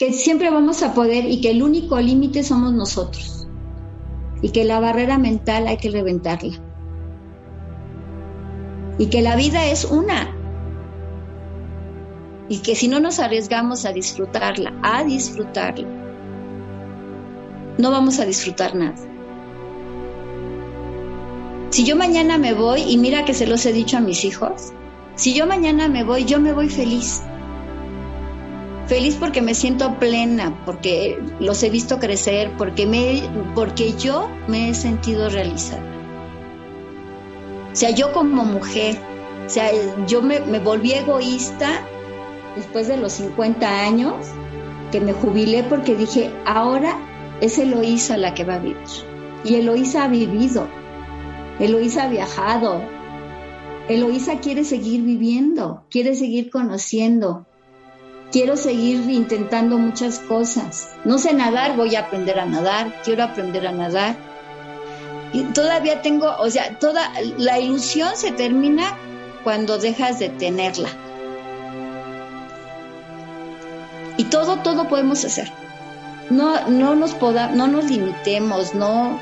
que siempre vamos a poder y que el único límite somos nosotros. Y que la barrera mental hay que reventarla. Y que la vida es una. Y que si no nos arriesgamos a disfrutarla, a disfrutarla, no vamos a disfrutar nada. Si yo mañana me voy, y mira que se los he dicho a mis hijos, si yo mañana me voy, yo me voy feliz. Feliz porque me siento plena, porque los he visto crecer, porque, me, porque yo me he sentido realizada. O sea, yo como mujer, o sea, yo me, me volví egoísta después de los 50 años, que me jubilé porque dije, ahora es Eloísa la que va a vivir. Y Eloísa ha vivido, Eloísa ha viajado, Eloísa quiere seguir viviendo, quiere seguir conociendo, quiero seguir intentando muchas cosas. No sé nadar, voy a aprender a nadar, quiero aprender a nadar. Y todavía tengo, o sea, toda la ilusión se termina cuando dejas de tenerla. Y todo, todo podemos hacer. No, no nos poda, no nos limitemos, no,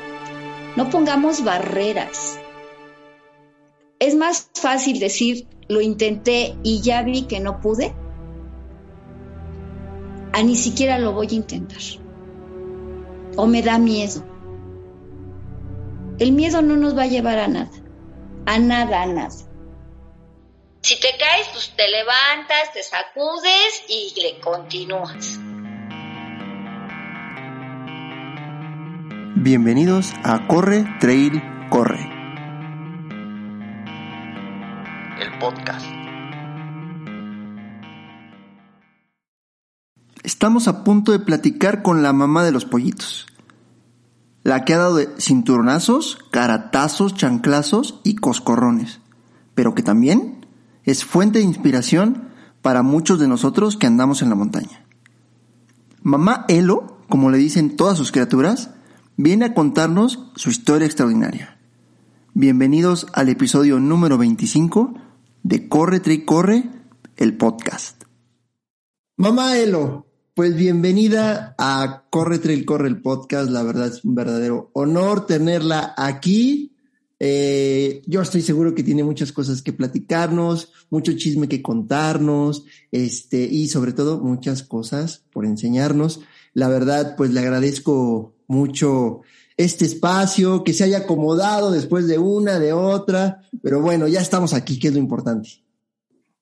no pongamos barreras. Es más fácil decir lo intenté y ya vi que no pude, a ni siquiera lo voy a intentar. O me da miedo. El miedo no nos va a llevar a nada. A nada, a nada. Si te caes, pues te levantas, te sacudes y le continúas. Bienvenidos a Corre, Trail, Corre. El podcast. Estamos a punto de platicar con la mamá de los pollitos. La que ha dado de cinturonazos, caratazos, chanclazos y coscorrones. Pero que también es fuente de inspiración para muchos de nosotros que andamos en la montaña. Mamá Elo, como le dicen todas sus criaturas, viene a contarnos su historia extraordinaria. Bienvenidos al episodio número 25 de Corre Tri Corre, el podcast. Mamá Elo, pues bienvenida a Corre Trail Corre el podcast. La verdad es un verdadero honor tenerla aquí. Eh, yo estoy seguro que tiene muchas cosas que platicarnos, mucho chisme que contarnos, este, y sobre todo muchas cosas por enseñarnos. La verdad, pues le agradezco mucho este espacio, que se haya acomodado después de una, de otra, pero bueno, ya estamos aquí, que es lo importante.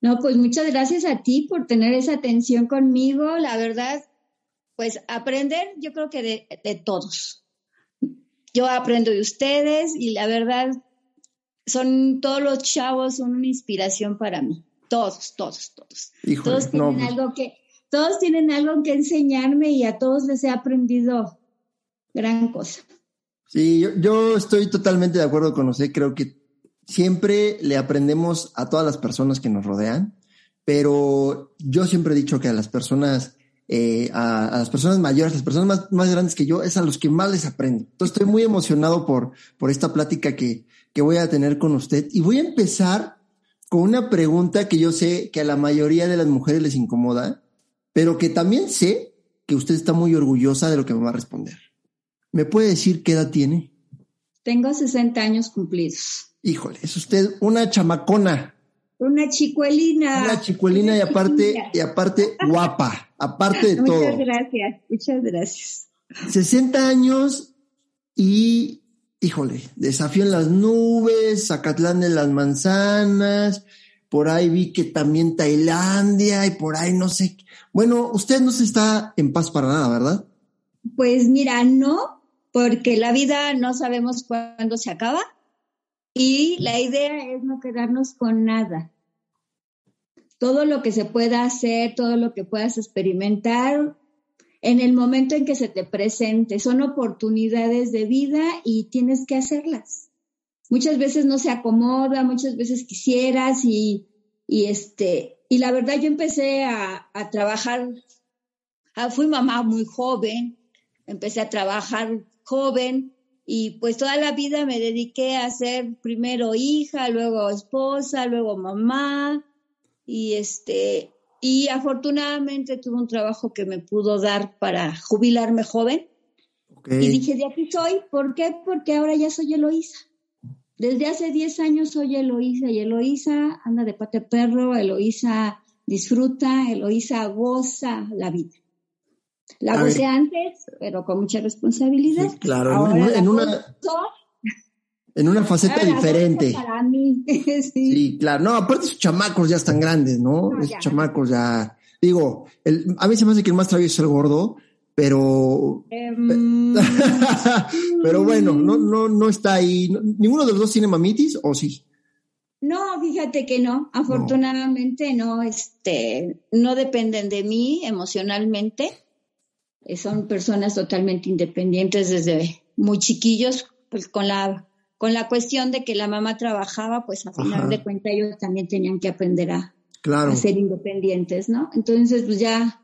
No, pues muchas gracias a ti por tener esa atención conmigo. La verdad, pues aprender, yo creo que de, de todos. Yo aprendo de ustedes y la verdad, son todos los chavos, son una inspiración para mí. Todos, todos, todos. todos tienen pues algo que, todos tienen algo que enseñarme y a todos les he aprendido gran cosa. Sí, yo, yo estoy totalmente de acuerdo con usted. Creo que siempre le aprendemos a todas las personas que nos rodean, pero yo siempre he dicho que a las personas, eh, a, las personas mayores, las personas más, más, grandes que yo, es a los que más les aprendo. Entonces estoy muy emocionado por, por esta plática que, que voy a tener con usted y voy a empezar con una pregunta que yo sé que a la mayoría de las mujeres les incomoda, pero que también sé que usted está muy orgullosa de lo que me va a responder. ¿Me puede decir qué edad tiene? Tengo 60 años cumplidos. Híjole, es usted una chamacona. Una chicuelina. Una chicuelina y aparte, y aparte guapa, aparte de todo. Muchas gracias, muchas gracias. 60 años y, híjole, desafío en las nubes, Zacatlán de las manzanas, por ahí vi que también Tailandia y por ahí no sé. Bueno, usted no se está en paz para nada, ¿verdad? Pues mira, no, porque la vida no sabemos cuándo se acaba y la idea es no quedarnos con nada. Todo lo que se pueda hacer, todo lo que puedas experimentar en el momento en que se te presente, son oportunidades de vida y tienes que hacerlas. Muchas veces no se acomoda, muchas veces quisieras y, y este, y la verdad yo empecé a, a trabajar, ah, fui mamá muy joven, empecé a trabajar joven, y pues toda la vida me dediqué a ser primero hija, luego esposa, luego mamá y este y afortunadamente tuve un trabajo que me pudo dar para jubilarme joven. Y dije, de aquí soy. ¿Por qué? Porque ahora ya soy Eloísa. Desde hace 10 años soy Eloísa y Eloísa anda de pate perro, Eloísa disfruta, Eloísa goza la vida. La gocé antes, pero con mucha responsabilidad. claro, en, una, en una faceta diferente. Para mí. sí. claro. No, aparte sus chamacos ya están grandes, ¿no? esos chamacos ya. Digo, el, a mí se me hace que el más travieso es el gordo, pero. Em, pero bueno, no, no, no está ahí. ¿Ninguno de los dos tiene mamitis o sí? No, fíjate que no. Afortunadamente no, este, no dependen de mí emocionalmente. Eh, son personas totalmente independientes desde muy chiquillos, pues con la, con la cuestión de que la mamá trabajaba, pues a final de cuentas ellos también tenían que aprender a, a ser independientes, ¿no? Entonces, pues ya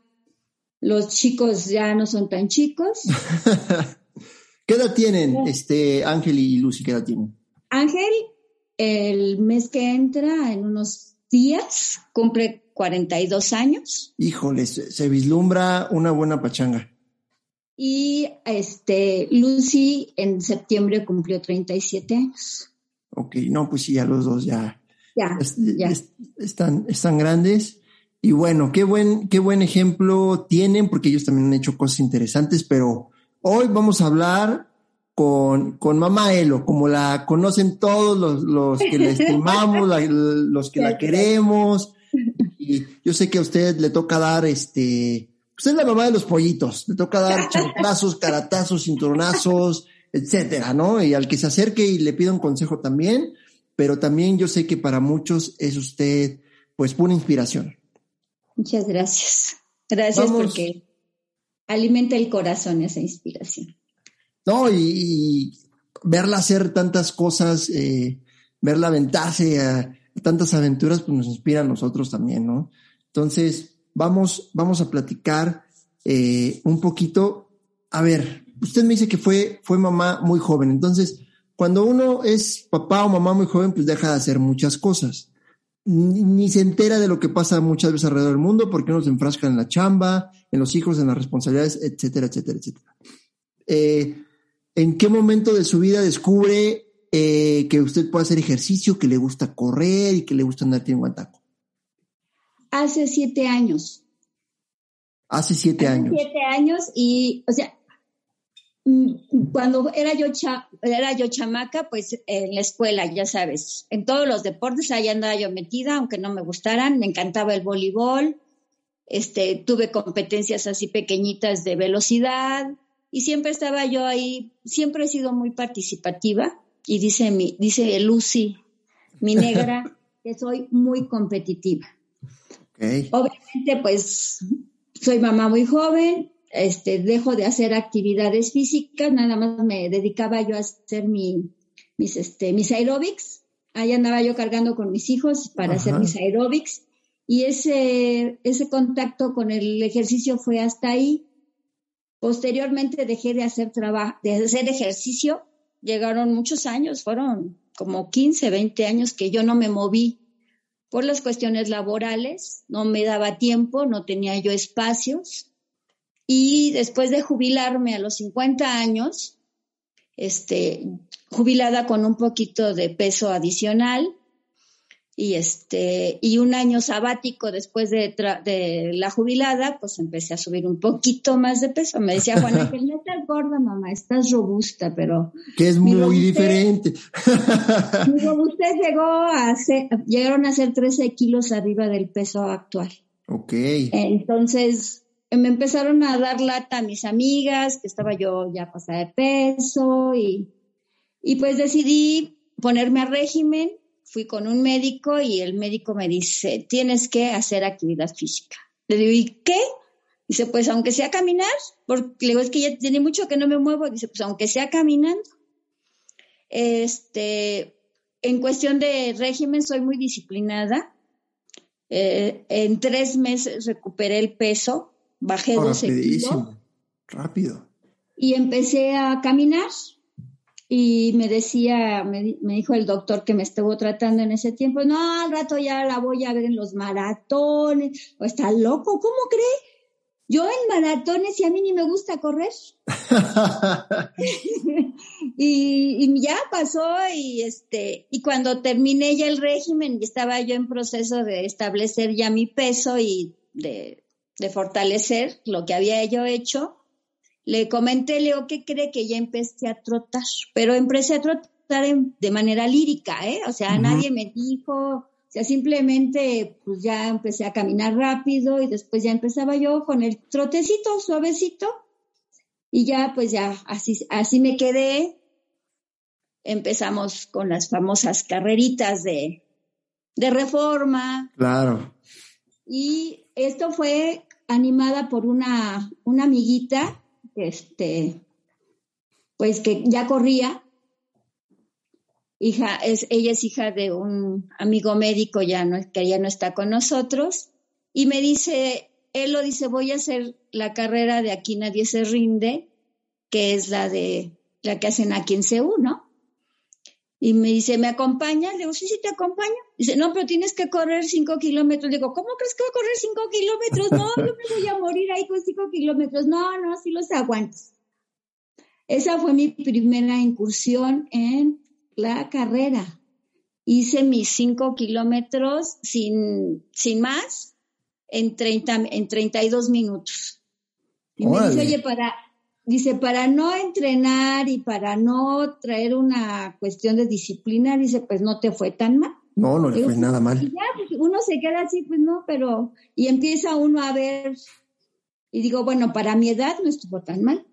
los chicos ya no son tan chicos. ¿Qué edad tienen este Ángel y Lucy? ¿Qué edad tienen? Ángel, el mes que entra, en unos días, cumple 42 años. Híjole, se, vislumbra una buena pachanga. Y este Lucy en septiembre cumplió 37 años. Ok, no, pues sí, ya los dos ya, ya, ya. están, están grandes. Y bueno, qué buen, qué buen ejemplo tienen, porque ellos también han hecho cosas interesantes, pero hoy vamos a hablar con, con Mamá Elo, como la conocen todos los, los que la estimamos, los que la queremos. Y yo sé que a usted le toca dar este, usted es la mamá de los pollitos, le toca dar chanclazos, caratazos, cinturonazos, etcétera, ¿no? Y al que se acerque y le pida un consejo también, pero también yo sé que para muchos es usted, pues, pura inspiración. Muchas gracias. Gracias porque alimenta el corazón esa inspiración. No, y, verla hacer tantas cosas, eh, verla aventarse a tantas aventuras, pues nos inspira a nosotros también, ¿no? Entonces, vamos, vamos a platicar eh, un poquito. A ver, usted me dice que fue, fue mamá muy joven. Entonces, cuando uno es papá o mamá muy joven, pues deja de hacer muchas cosas ni, se entera de lo que pasa muchas veces alrededor del mundo porque uno se enfrasca en la chamba, en los hijos, en las responsabilidades, etcétera, etcétera, etcétera. Eh, ¿En qué momento de su vida descubre eh, que usted puede hacer ejercicio, que le gusta correr y que le gusta andar en guantaco? Hace siete años. Hace siete Hace años. Siete años y, o sea, Mm, cuando era yo, era yo chamaca, pues en la escuela, ya sabes, en todos los deportes, ahí andaba yo metida, aunque no me gustaran, me encantaba el voleibol, este, tuve competencias así pequeñitas de velocidad y siempre estaba yo ahí, siempre he sido muy participativa y dice mi, dice Lucy, mi negra, que soy muy competitiva. Obviamente, pues soy mamá muy joven, este, dejo de hacer actividades físicas, nada más me dedicaba yo a hacer mi, mis, este, mis aeróbics. Ahí andaba yo cargando con mis hijos para hacer mis aeróbics. Y ese, ese contacto con el ejercicio fue hasta ahí. Posteriormente dejé de hacer trabajo, de hacer ejercicio. Llegaron muchos años, fueron como 15, 20 años que yo no me moví por las cuestiones laborales, no me daba tiempo, no tenía yo espacios. Y después de jubilarme a los 50 años, este, jubilada con un poquito de peso adicional y este y un año sabático después de, de, la jubilada, pues empecé a subir un poquito más de peso. Me decía Juana que no estás gorda, mamá, estás robusta, pero que es muy diferente. mi robustez llegó a ser, llegaron a ser 13 kilos arriba del peso actual. Ok. Entonces me empezaron a dar lata a mis amigas, que estaba yo ya pasada de peso y, y pues decidí ponerme a régimen. Fui con un médico y el médico me dice, tienes que hacer actividad física. Le digo, ¿y qué? Dice, pues aunque sea caminar, porque le digo, es que ya tiene mucho que no me muevo. Dice, pues aunque sea caminando. Este, en cuestión de régimen soy muy disciplinada. Eh, en tres meses recuperé el peso bajé 12 kilos. Rápido. Y empecé a caminar. Y me decía, me, dijo el doctor que me estuvo tratando en ese tiempo, no, al rato ya la voy a ver en los maratones, o está loco, ¿cómo cree? Yo en maratones y a mí ni me gusta correr. y, ya pasó y este y cuando terminé ya el régimen y estaba yo en proceso de establecer ya mi peso y de, de fortalecer lo que había yo hecho, le comenté, Leo, ¿qué cree que ya empecé a trotar? Pero empecé a trotar de manera lírica, ¿eh? O sea, nadie me dijo, o sea, simplemente pues ya empecé a caminar rápido y después ya empezaba yo con el trotecito suavecito y ya pues ya así, así me quedé. Empezamos con las famosas carreritas de, de reforma. Claro. Y esto fue animada por una, una amiguita este, pues que ya corría. Hija, es, ella es hija de un amigo médico ya no, que ya no está con nosotros. Y me dice, él lo dice, voy a hacer la carrera de Aquí Nadie se rinde, que es la de la que hacen aquí en CEU, ¿no? Y me dice, ¿me acompañas? Le digo, sí, sí, te acompaño. Dice, no, pero tienes que correr cinco kilómetros. Le digo, ¿cómo crees que voy a correr cinco kilómetros? No, yo me voy a morir ahí con cinco kilómetros. No, no, sí los aguantas. Esa fue mi primera incursión en la carrera. Hice mis cinco kilómetros sin, sin más en, 30, en 32 minutos. Y me dice, oye, para, Dice, para no entrenar y para no traer una cuestión de disciplina, dice, pues no te fue tan mal. No, no le fue nada mal. Y ya, pues, uno se queda así, pues no, pero, y empieza uno a ver, y digo, bueno, para mi edad no estuvo tan mal,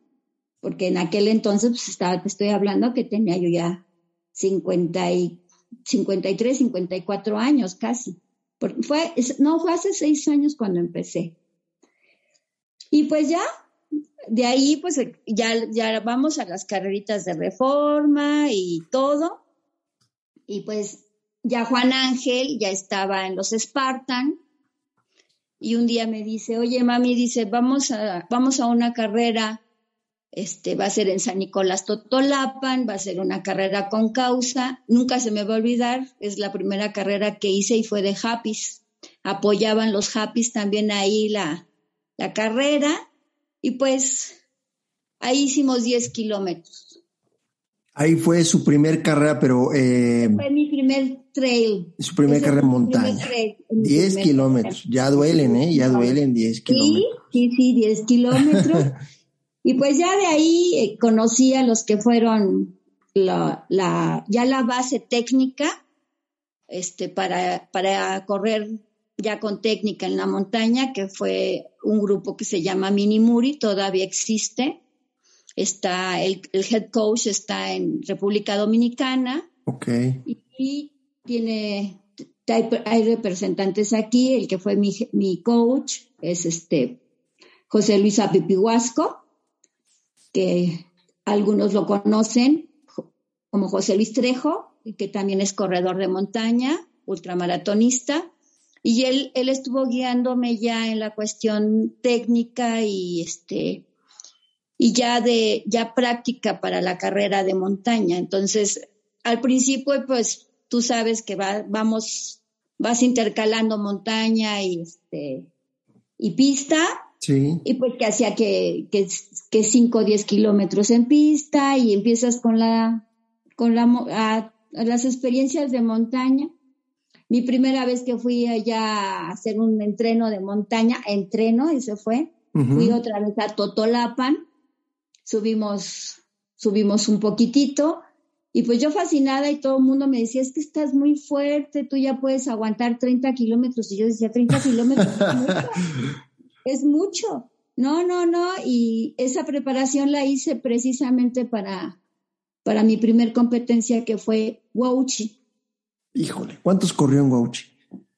porque en aquel entonces, pues estaba, te estoy hablando que tenía yo ya 50 y, 53, 54 años casi. Porque fue, no, fue hace seis años cuando empecé. Y pues ya, de ahí, pues ya, ya vamos a las carreritas de reforma y todo. Y pues ya Juan Ángel ya estaba en los Spartan. Y un día me dice, oye, mami, dice, vamos a, vamos a una carrera, este, va a ser en San Nicolás Totolapan, va a ser una carrera con causa. Nunca se me va a olvidar, es la primera carrera que hice y fue de Happys. Apoyaban los Happys también ahí la, la carrera y pues ahí hicimos 10 kilómetros. Ahí fue su primer carrera, pero... Eh, fue mi primer trail. Su primer carrera en montaña. 10 kilómetros. Ya duelen, ¿eh? Ya duelen 10 kilómetros. Sí, sí, sí, 10 kilómetros. y pues ya de ahí eh, conocí a los que fueron la, la, ya la base técnica este, para, para correr ya con técnica en la montaña, que fue un grupo que se llama Minimuri, todavía existe. Está el, head coach está en República Dominicana. Ok. Y, tiene, hay, representantes aquí, el que fue mi, mi coach es este José Luis Apipiguasco, que algunos lo conocen como José Luis Trejo, que también es corredor de montaña, ultramaratonista. Y él, él estuvo guiándome ya en la cuestión técnica y este y ya de ya práctica para la carrera de montaña. Entonces, al principio, pues tú sabes que va, vamos, vas intercalando montaña y este y pista. Sí. Y pues que hacía que, que, que 5 o 10 kilómetros en pista y empiezas con la, con la, las experiencias de montaña mi primera vez que fui allá a hacer un entreno de montaña, entreno, y se fue. Fui otra vez a Totolapan, subimos, subimos un poquitito, y pues yo fascinada y todo el mundo me decía, es que estás muy fuerte, tú ya puedes aguantar 30 kilómetros. Y yo decía, 30 kilómetros es mucho. es mucho. No, no, no. Y esa preparación la hice precisamente para, para mi primer competencia que fue Wauchi. Híjole, ¿cuántos corrió en Guauchi?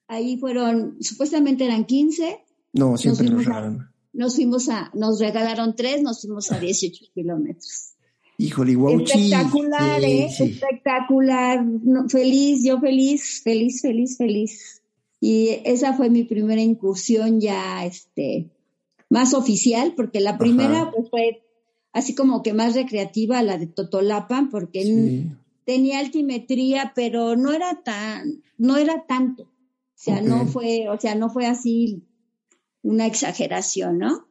Ahí fueron, supuestamente eran 15. No, siempre nos, regalaron. Nos fuimos a, nos regalaron tres, nos fuimos a 18 kilómetros. Híjole, Guauchi. Espectacular, ¿eh? Espectacular. feliz, yo feliz, feliz, feliz, feliz. Y esa fue mi primera incursión ya, este, más oficial, porque la primera pues fue así como que más recreativa, la de Totolapan, porque tenía altimetría, pero no era tan, no era tanto. O sea, no fue, o sea, no fue así una exageración, ¿no?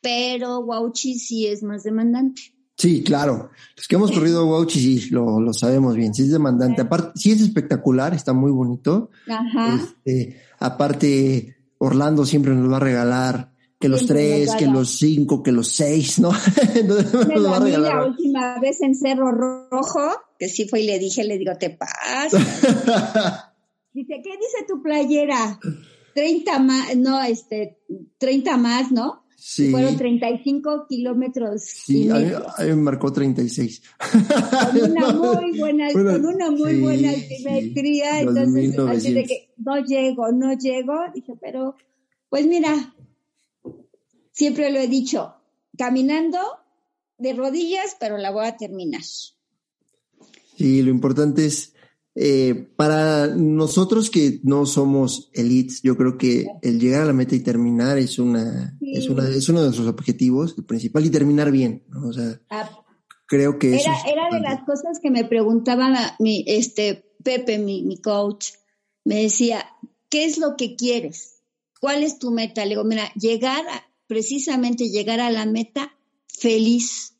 Pero Wauchi sí es más demandante. Sí, claro. Los que hemos corrido Wauchi sí lo, lo sabemos bien. Sí es demandante. Aparte, sí es espectacular, está muy bonito. Ajá. Este, aparte, Orlando siempre nos va a regalar que los tres, que los cinco, que los seis, ¿no? la última vez en Cerro Rojo, que sí fue y le dije, le digo, te pasa. dice, ¿qué dice tu playera? 30 más, no, este, 30 más, ¿no? Sí. Fueron 35 kilómetros. Sí, a mí, me marcó 36. Con una muy buena, con una muy buena simetría. entonces, así de que no llego, no llego. Dije, pero, pues mira, siempre lo he dicho, caminando de rodillas, pero la voy a terminar. Sí, lo importante es eh, para nosotros que no somos elites, yo creo que el llegar a la meta y terminar es una, es una, es uno de nuestros objetivos, el principal, y terminar bien, O sea, ah, creo que era, era de las cosas que me preguntaba mi, este, Pepe, mi, mi coach, me decía, ¿qué es lo que quieres? ¿Cuál es tu meta? Le digo, mira, llegar a, precisamente llegar a la meta feliz,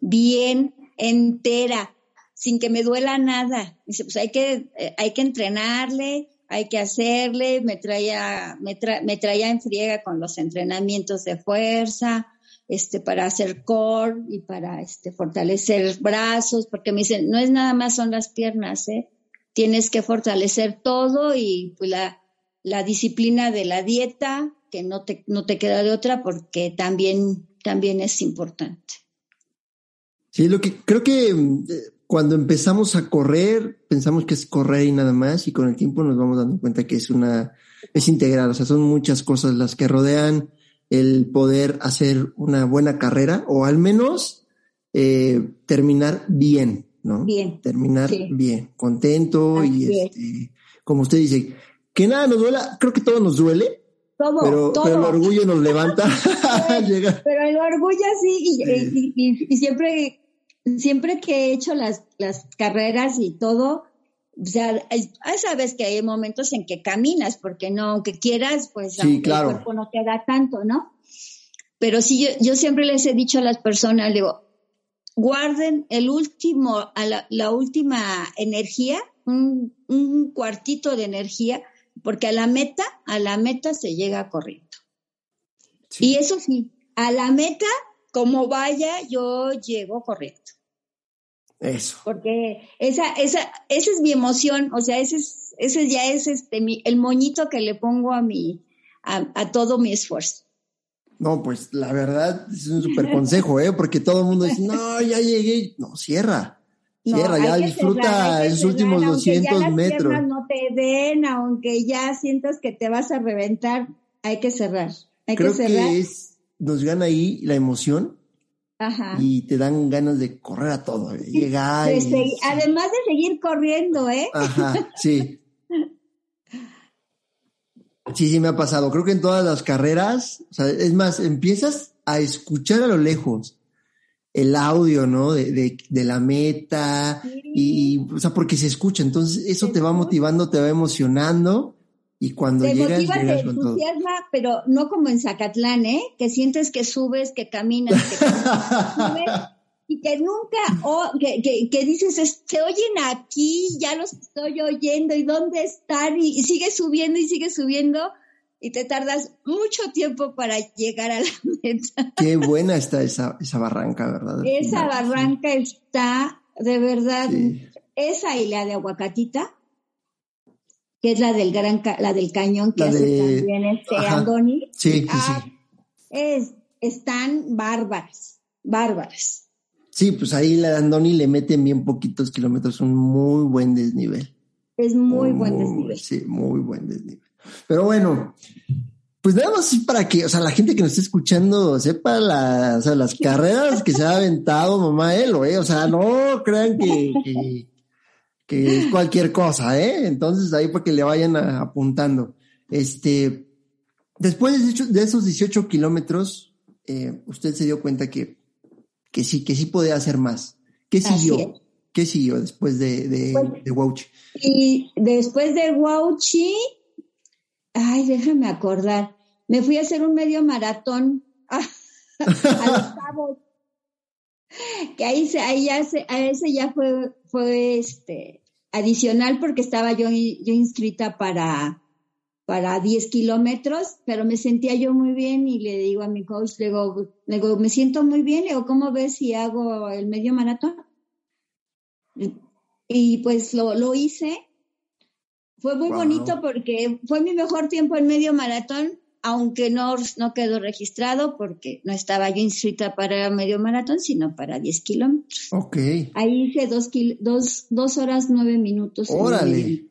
bien, entera, sin que me duela nada. Dice, pues hay que, eh, hay que entrenarle, hay que hacerle, me traía, me, me traía en friega con los entrenamientos de fuerza, este, para hacer core y para este, fortalecer brazos, porque me dicen, no es nada más son las piernas, ¿eh? Tienes que fortalecer todo y pues, la, la disciplina de la dieta, que no te, no te queda de otra porque también, también es importante. Sí, lo que creo que eh, cuando empezamos a correr, pensamos que es correr y nada más, y con el tiempo nos vamos dando cuenta que es una, es integral, o sea, son muchas cosas las que rodean el poder hacer una buena carrera, o al menos eh, terminar bien, ¿no? Bien. Terminar bien, contento y este, como usted dice, que nada nos duela, creo que todo nos duele, todo, pero, todo. pero, el orgullo nos levanta. pero el orgullo sí, y, y, siempre siempre que he hecho las, las carreras y todo, o sea, sabes que hay momentos en que caminas, porque no, aunque quieras, pues el cuerpo no te da tanto, ¿no? Pero sí, yo, yo siempre les he dicho a las personas, digo, guarden el último, a la, la última energía, un, un, cuartito de energía, porque a la meta, a la meta se llega corriendo. Y eso sí, a la meta, como vaya, yo llego corriendo. Eso. Porque esa, esa, esa es mi emoción, o sea, ese, es, ese ya es este, mi, el moñito que le pongo a mi, a, todo mi esfuerzo. No, pues la verdad es un súper consejo, ¿eh? Porque todo el mundo dice, no, ya llegué. No, cierra. Cierra, ya disfruta esos últimos 200 ya las metros. No te den, aunque ya sientas que te vas a reventar, hay que cerrar. Hay Creo que cerrar. Que es, nos gana ahí la emoción y te dan ganas de correr a todo, llegar. Además de seguir corriendo, ¿eh? Ajá, sí. Sí, sí me ha pasado. Creo que en todas las carreras, o sea, es más, empiezas a escuchar a lo lejos el audio, ¿no? De, de, de la meta y, o sea, porque se escucha. Entonces, eso te va motivando, te va emocionando y cuando te llegas, motiva, te entusiasma, pero no como en Zacatlán, ¿eh? Que sientes que subes, que caminas, que, subes, y que nunca, o que, que, dices, se oyen aquí, ya los estoy oyendo, ¿y dónde están? Y, sigues subiendo y sigues subiendo, y te tardas mucho tiempo para llegar a la meta. Qué buena está esa, esa barranca, ¿verdad? Esa barranca está, de verdad, esa y la de Aguacatita que es la del gran la del cañón que hace también este Andoni. Sí, sí, ah, Es, están bárbaras, bárbaras. Sí, pues ahí la de Andoni le meten bien poquitos kilómetros, un muy buen desnivel. Es muy, buen desnivel. Sí, muy buen desnivel. Pero bueno, pues nada más para que, o sea, la gente que nos está escuchando sepa la, o sea, las carreras que se ha aventado mamá él, ¿eh? O sea, no crean que que es cualquier cosa, ¿eh? Entonces ahí para que le vayan apuntando. Este, después de, esos 18 kilómetros, eh, usted se dio cuenta que que sí, que sí podía hacer más. ¿Qué siguió? ¿Qué siguió después de, de, pues, Wauchi? Y después de Wauchi, ay, déjame acordar, me fui a hacer un medio maratón a, los cabos. Que ahí, se, ahí ya a ese ya fue, fue este, adicional porque estaba yo, yo inscrita para, para 10 kilómetros, pero me sentía yo muy bien y le digo a mi coach, le digo, le digo me siento muy bien, le digo, ¿cómo ves si hago el medio maratón? Y pues lo, lo hice. Fue muy bonito porque fue mi mejor tiempo en medio maratón, aunque no, no quedó registrado porque no estaba yo inscrita para medio maratón, sino para 10 kilómetros. Ok. Ahí hice dos, dos, dos horas nueve minutos. Órale.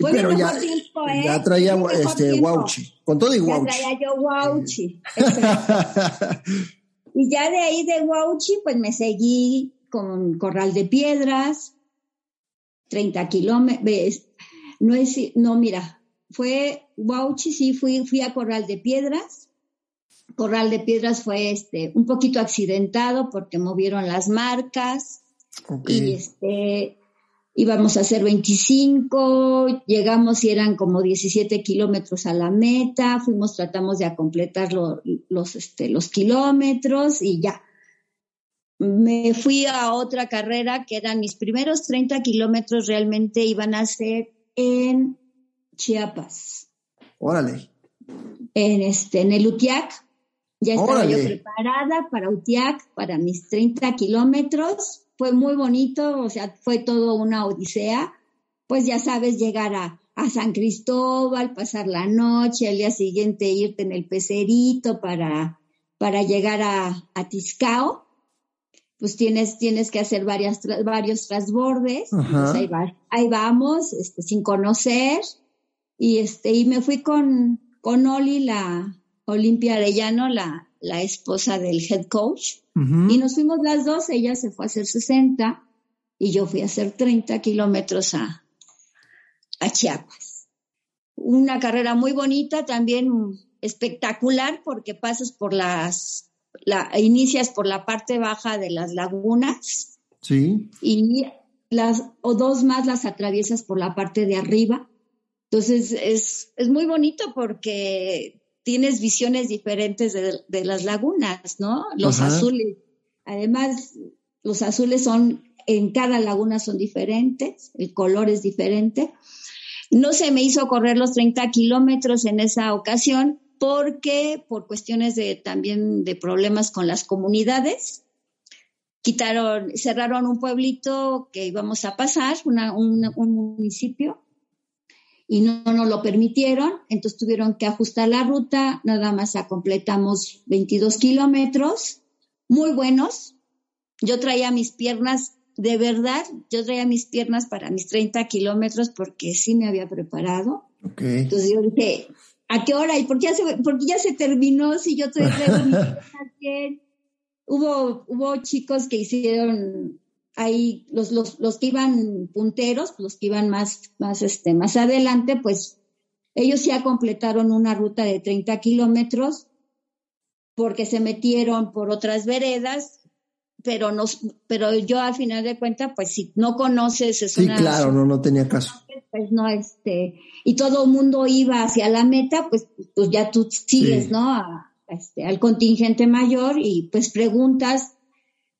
Fue Pero ya, tiempo, ¿eh? ya traía este, Wauchi, con todo y Wauchi. Ya traía yo Wauchi. y ya de ahí de Wauchi, pues me seguí con Corral de Piedras, 30 kilómetros. No es, no, mira, fue Wauchi, sí, fui, fui a Corral de Piedras. Corral de Piedras fue este, un poquito accidentado porque movieron las marcas. Y este, íbamos a hacer 25, llegamos y eran como 17 kilómetros a la meta, fuimos, tratamos de completar los, este, los kilómetros y ya me fui a otra carrera que eran mis primeros 30 kilómetros realmente iban a ser en Chiapas. Órale. En, este, en el Utiac. Ya estaba yo preparada para Utiac, para mis 30 kilómetros. Fue muy bonito, o sea, fue todo una odisea. Pues ya sabes, llegar a, a San Cristóbal, pasar la noche, al día siguiente irte en el pecerito para, para llegar a, a Tiscao pues tienes, tienes que hacer varias, varios transbordes, pues ahí, vamos, este, sin conocer, y este, y me fui con, con Oli, la Olimpia Arellano, la, la esposa del head coach, y nos fuimos las dos, ella se fue a hacer 60, y yo fui a hacer 30 kilómetros a, a Chiapas. Una carrera muy bonita, también espectacular, porque pasas por las la, inicias por la parte baja de las lagunas. Sí. Y las, o dos más las atraviesas por la parte de arriba. Entonces es, es muy bonito porque tienes visiones diferentes de, las lagunas, ¿no? Los azules. Además, los azules son, en cada laguna son diferentes, el color es diferente. No se me hizo correr los 30 kilómetros en esa ocasión porque por cuestiones de también de problemas con las comunidades, quitaron, cerraron un pueblito que íbamos a pasar, un, municipio, y no nos lo permitieron, entonces tuvieron que ajustar la ruta, nada más completamos 22 kilómetros, muy buenos. Yo traía mis piernas, de verdad, yo traía mis piernas para mis 30 kilómetros porque sí me había preparado. Entonces yo dije, ¿A qué hora? ¿Y por qué ya se, ya se terminó si yo estoy Hubo, hubo chicos que hicieron ahí, los, los, los que iban punteros, los que iban más, más, este, más adelante, pues ellos ya completaron una ruta de 30 kilómetros porque se metieron por otras veredas, pero nos, pero yo al final de cuentas, pues si no conoces es sí, claro, no, no tenía caso pues no, este, y todo el mundo iba hacia la meta, pues, pues ya tú sigues, ¿no? este, al contingente mayor y pues preguntas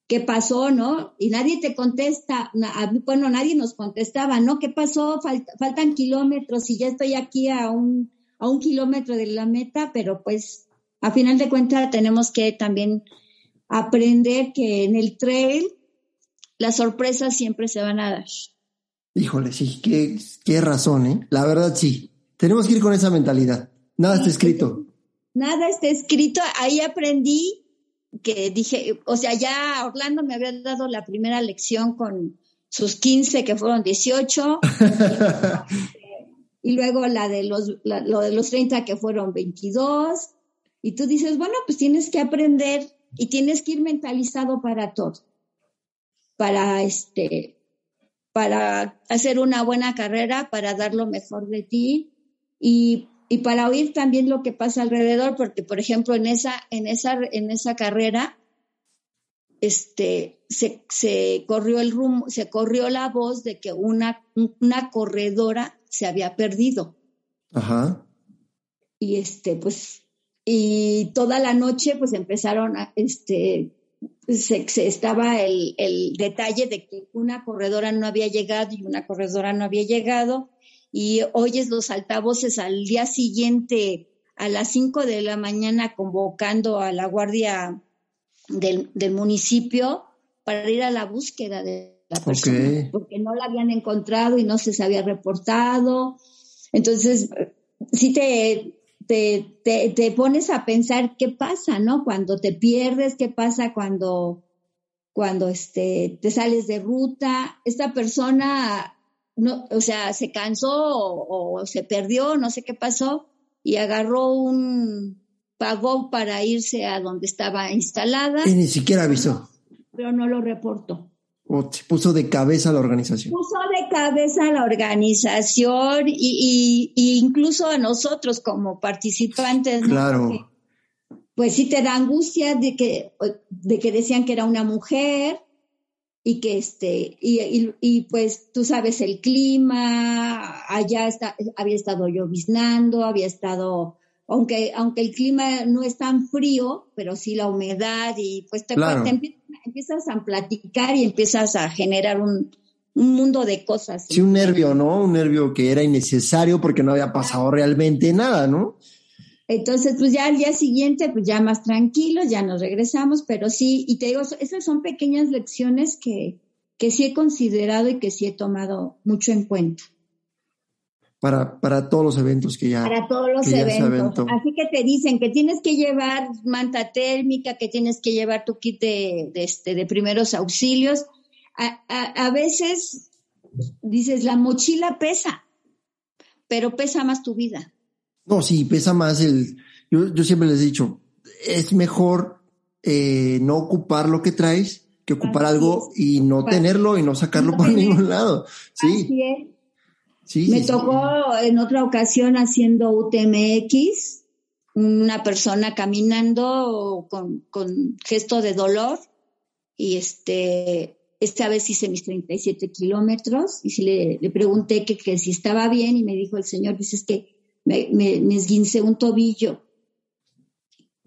qué pasó, ¿no? Y nadie te contesta, bueno, nadie nos contestaba, ¿no? ¿Qué pasó? faltan kilómetros y ya estoy aquí a un, a un kilómetro de la meta, pero pues a final de cuentas tenemos que también aprender que en el trail las sorpresas siempre se van a dar. Híjole, sí, qué, qué razón, ¿eh? La verdad sí. Tenemos que ir con esa mentalidad. Nada está escrito. Nada está escrito. Ahí aprendí que dije, o sea, ya Orlando me había dado la primera lección con sus 15, que fueron 18. y luego la de los, lo de los 30, que fueron 22. Y tú dices, bueno, pues tienes que aprender y tienes que ir mentalizado para todo. Para este, para hacer una buena carrera, para dar lo mejor de ti y, para oír también lo que pasa alrededor, porque por ejemplo en esa, en esa, en esa carrera este, se, se corrió el rumbo, se corrió la voz de que una, una corredora se había perdido. Ajá. Y este, pues, y toda la noche, pues empezaron a, este, se, se estaba el, el, detalle de que una corredora no había llegado y una corredora no había llegado. Y oyes los altavoces al día siguiente a las 5 de la mañana convocando a la guardia del, del municipio para ir a la búsqueda de la persona, Ok. porque no la habían encontrado y no se se había reportado. Entonces, sí te, te, te, te pones a pensar qué pasa, ¿no? Cuando te pierdes, qué pasa cuando, cuando este, te sales de ruta. Esta persona, no, o sea, se cansó o, o se perdió, no sé qué pasó, y agarró un, pagó para irse a donde estaba instalada, Y ni siquiera avisó. pero no lo reportó. O se puso de cabeza la organización. puso de cabeza a la organización y, y- y incluso a nosotros como participantes. Claro. Pues sí te da angustia de que, de que decían que era una mujer y que este, y, y- y, pues tú sabes el clima, allá está, había estado lloviznando, había estado, aunque, aunque el clima no es tan frío, pero sí la humedad y pues te, Claro. te empiezas a platicar y empiezas a generar un, un mundo de cosas. Sí, un nervio, ¿no? Un nervio que era innecesario porque no había pasado realmente nada, ¿no? Entonces, pues ya al día siguiente, pues ya más tranquilos, ya nos regresamos, pero sí, y te digo, esas son pequeñas lecciones que, que sí he considerado y que sí he tomado mucho en cuenta Para, para todos los eventos que ya. para todos los eventos. Así que te dicen que tienes que llevar manta térmica, que tienes que llevar tu kit de, de este, de primeros auxilios. A, a- a veces dices, la mochila pesa, pero pesa más tu vida. No, sí, pesa más el. Yo, yo siempre les he dicho, es mejor eh, no ocupar lo que traes que ocupar Así algo y no Así tenerlo y no sacarlo No por tenerlo. ningún lado. Sí, Así es. Sí. Me sí, tocó en otra ocasión haciendo UTMX, una persona caminando con, con gesto de dolor y este, esta vez hice mis 37 kilómetros y si le, le pregunté que, que si estaba bien y me dijo el señor, dice es que me, me, me esguincé un tobillo.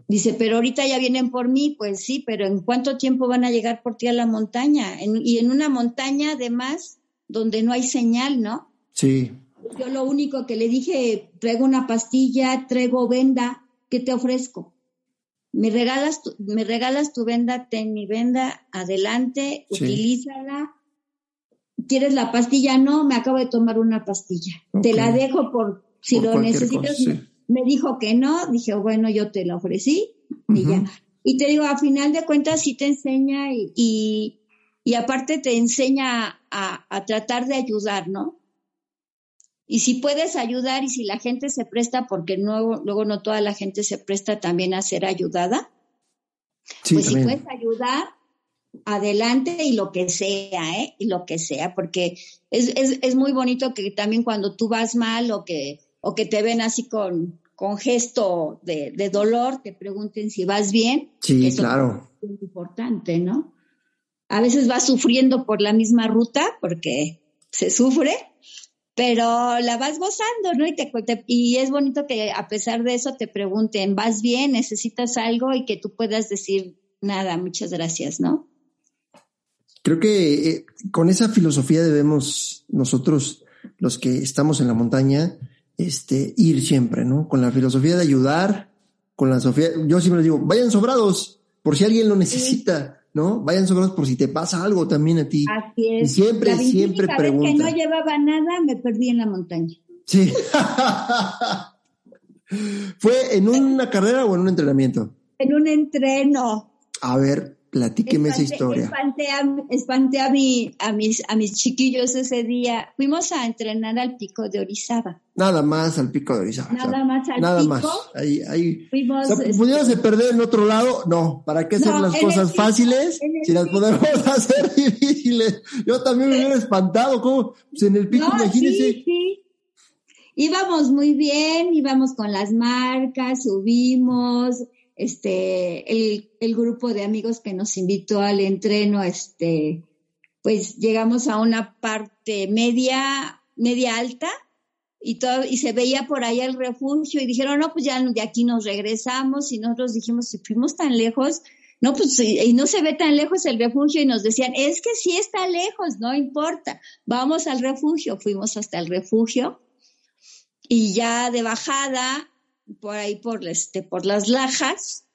Dice, pero ahorita ya vienen por mí, pues sí, pero ¿en cuánto tiempo van a llegar por ti a la montaña? En- y en una montaña además donde no hay señal, ¿no? Sí. Yo lo único que le dije, traigo una pastilla, traigo venda, ¿qué te ofrezco? Me regalas tu, me regalas tu venda, ten mi venda, adelante, Sí. utilízala. ¿Quieres la pastilla? No, me acabo de tomar una pastilla. Te la dejo por si Por lo necesitas. cosa, sí. Me dijo que no, dije, bueno, yo te la ofrecí y ya. Y te digo, a final de cuentas sí te enseña y, y, y aparte te enseña a, a tratar de ayudar, ¿no? Y si puedes ayudar y si la gente se presta, porque no, luego no toda la gente se presta también a ser ayudada, Sí, pues si puedes ayudar, adelante y lo que sea, ¿eh? Y lo que sea, porque es, es, es muy bonito que también cuando tú vas mal o que, o que te ven así con, con gesto de, de dolor, te pregunten si vas bien. Sí, Eso claro. es muy importante, ¿no? A veces vas sufriendo por la misma ruta, porque se sufre, pero la vas gozando, ¿no? Y, te, te- y es bonito que a pesar de eso te pregunten, ¿vas bien? ¿Necesitas algo? Y que tú puedas decir, nada, muchas gracias, ¿no? Creo que eh, con esa filosofía debemos nosotros, los que estamos en la montaña, este, ir siempre, ¿no? Con la filosofía de ayudar, con la Sofía, yo siempre les digo, vayan sobrados, por si alguien lo necesita, ¿no? Vayan sobrados por si te pasa algo también a ti. Así es. Y siempre, La siempre veintiúnica vez pregunta. que no llevaba nada, me perdí en la montaña. Sí. ¿Fue en una carrera o en un entrenamiento? En un entreno. A ver, platíqueme esa historia. Espanté, a, espanté a, mi, a, mis, a mis chiquillos ese día. Fuimos a entrenar al pico de Orizaba. Nada más al pico de Orizaba. Nada o sea, más al Nada pico. más. Ahí, ahí. Fuimos. O sea, este, ¿Pudiérase perder en otro lado? No. ¿Para qué hacer No, las cosas pico, fáciles si las podemos hacer difíciles? Yo también me hubiera espantado. ¿Cómo? Pues en el pico, no, imagínese. sí, sí. Íbamos muy bien, íbamos con las marcas, subimos, este, el, el, grupo de amigos que nos invitó al entreno, este, pues llegamos a una parte media, media alta y todo, y se veía por ahí el refugio y dijeron, no, pues ya de aquí nos regresamos. Y nosotros dijimos, si fuimos tan lejos, no, pues y no se ve tan lejos el refugio. Y nos decían, es que sí está lejos, no importa, vamos al refugio, fuimos hasta el refugio y ya de bajada, por ahí por, este, por las lajas,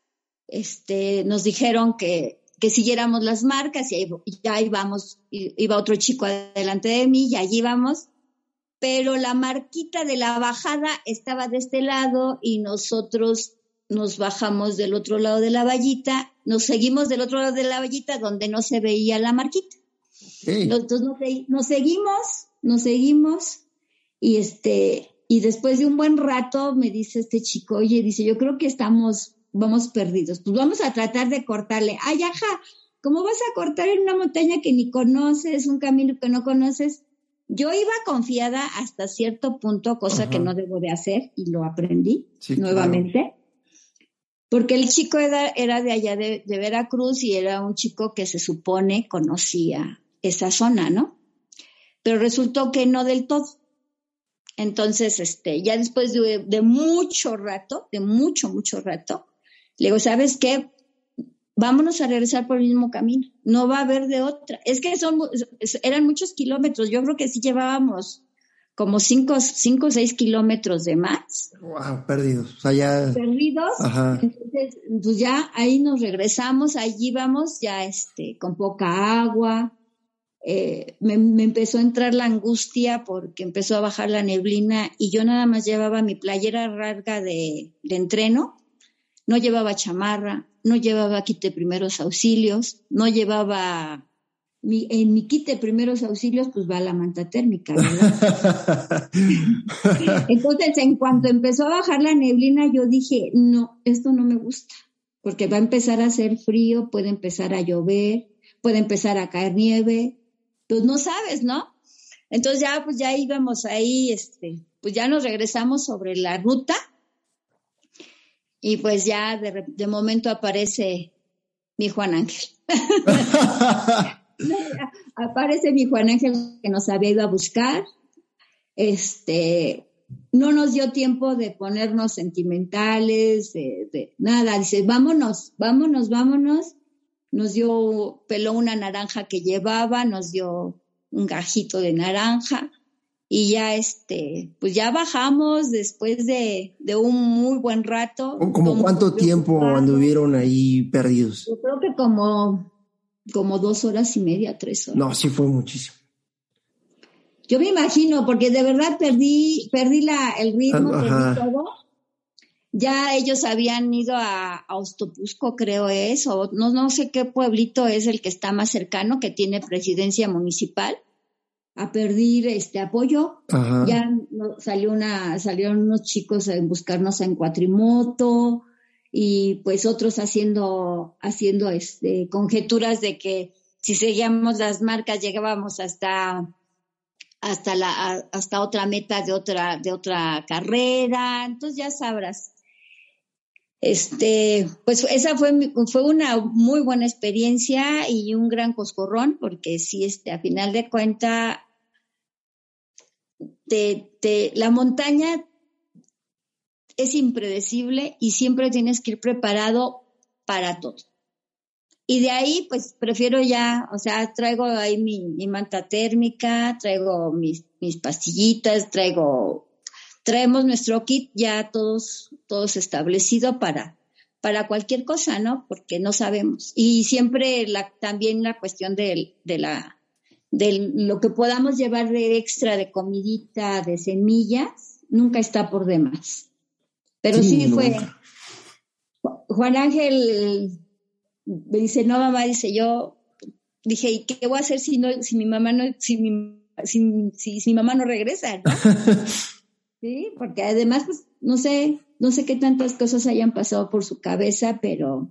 este, nos dijeron que, que siguiéramos las marcas y ahí, ya íbamos, iba otro chico adelante de mí y allí íbamos pero la marquita de la bajada estaba de este lado y nosotros nos bajamos del otro lado de la vallita, nos seguimos del otro lado de la vallita donde no se veía la marquita. Nosotros nos, seguimos, nos seguimos y este y después de un buen rato me dice este chico, oye, dice, yo creo que estamos, vamos perdidos, pues vamos a tratar de cortarle. Ay, ajá, ¿cómo vas a cortar en una montaña que ni conoces, un camino que no conoces? Yo iba confiada hasta cierto punto, cosa que no debo de hacer y lo aprendí nuevamente. Porque el chico era, de allá de, Veracruz y era un chico que se supone conocía esa zona, ¿no? Pero resultó que no del todo. Entonces, este, ya después de, de mucho rato, de mucho, mucho rato, le digo, ¿sabes qué? vámonos a regresar por el mismo camino, no va a haber de otra. Es que son, eran muchos kilómetros, yo creo que sí llevábamos como cinco, cinco o seis kilómetros de más. Wow, perdidos. O sea, ya... Perdidos. Ajá. Entonces, pues ya ahí nos regresamos, allí vamos, ya este, con poca agua. Eh, me, empezó a entrar la angustia porque empezó a bajar la neblina y yo nada más llevaba mi playera larga de, de entreno, no llevaba chamarra, no llevaba kit de primeros auxilios, no llevaba en mi kit de primeros auxilios, pues va la manta térmica, ¿verdad? Entonces, en cuanto empezó a bajar la neblina, yo dije, no, esto no me gusta, porque va a empezar a hacer frío, puede empezar a llover, puede empezar a caer nieve, pues no sabes, ¿no? Entonces ya, pues ya íbamos ahí, este, pues ya nos regresamos sobre la ruta y pues ya de, momento aparece mi Juan Ángel. aparece mi Juan Ángel que nos había ido a buscar. Este, no nos dio tiempo de ponernos sentimentales, de, nada. Dice, vámonos, vámonos, vámonos. Nos dio, peló una naranja que llevaba, nos dio un gajito de naranja y ya este, pues ya bajamos después de, un muy buen rato. ¿Como cuánto tiempo anduvieron ahí perdidos? Yo creo que como, como dos horas y media, tres horas. No, sí fue muchísimo. Yo me imagino, porque de verdad perdí, perdí la, el ritmo, perdí todo. Ya ellos habían ido a, a Ostopusco, creo es, o no, no sé qué pueblito es el que está más cercano, que tiene presidencia municipal a perder este apoyo. Ya salió una, salieron unos chicos a buscarnos en cuatrimoto y pues otros haciendo, haciendo este, conjeturas de que si seguíamos las marcas llegábamos hasta hasta la hasta otra meta de otra de otra carrera. Entonces ya sabrás este pues esa fue fue una muy buena experiencia y un gran coscorrón porque sí este a final de cuenta la montaña es impredecible y siempre tienes que ir preparado para todo. Y de ahí, pues prefiero ya, o sea, traigo ahí mi, manta térmica, traigo mis, mis, pastillitas, traigo, traemos nuestro kit ya todos, todos establecido para, para cualquier cosa, ¿no? Porque no sabemos. Y siempre la, también la cuestión de, de la, de lo que podamos llevar de extra de comidita, de semillas, nunca está por demás. Pero sí, fue. Juan Ángel me dice, no mamá, dice yo, dije, ¿y qué voy a hacer si no, si mi mamá no, si mi, si, si, mi mamá no regresa? sí, porque además, pues, no sé, no sé qué tantas cosas hayan pasado por su cabeza, pero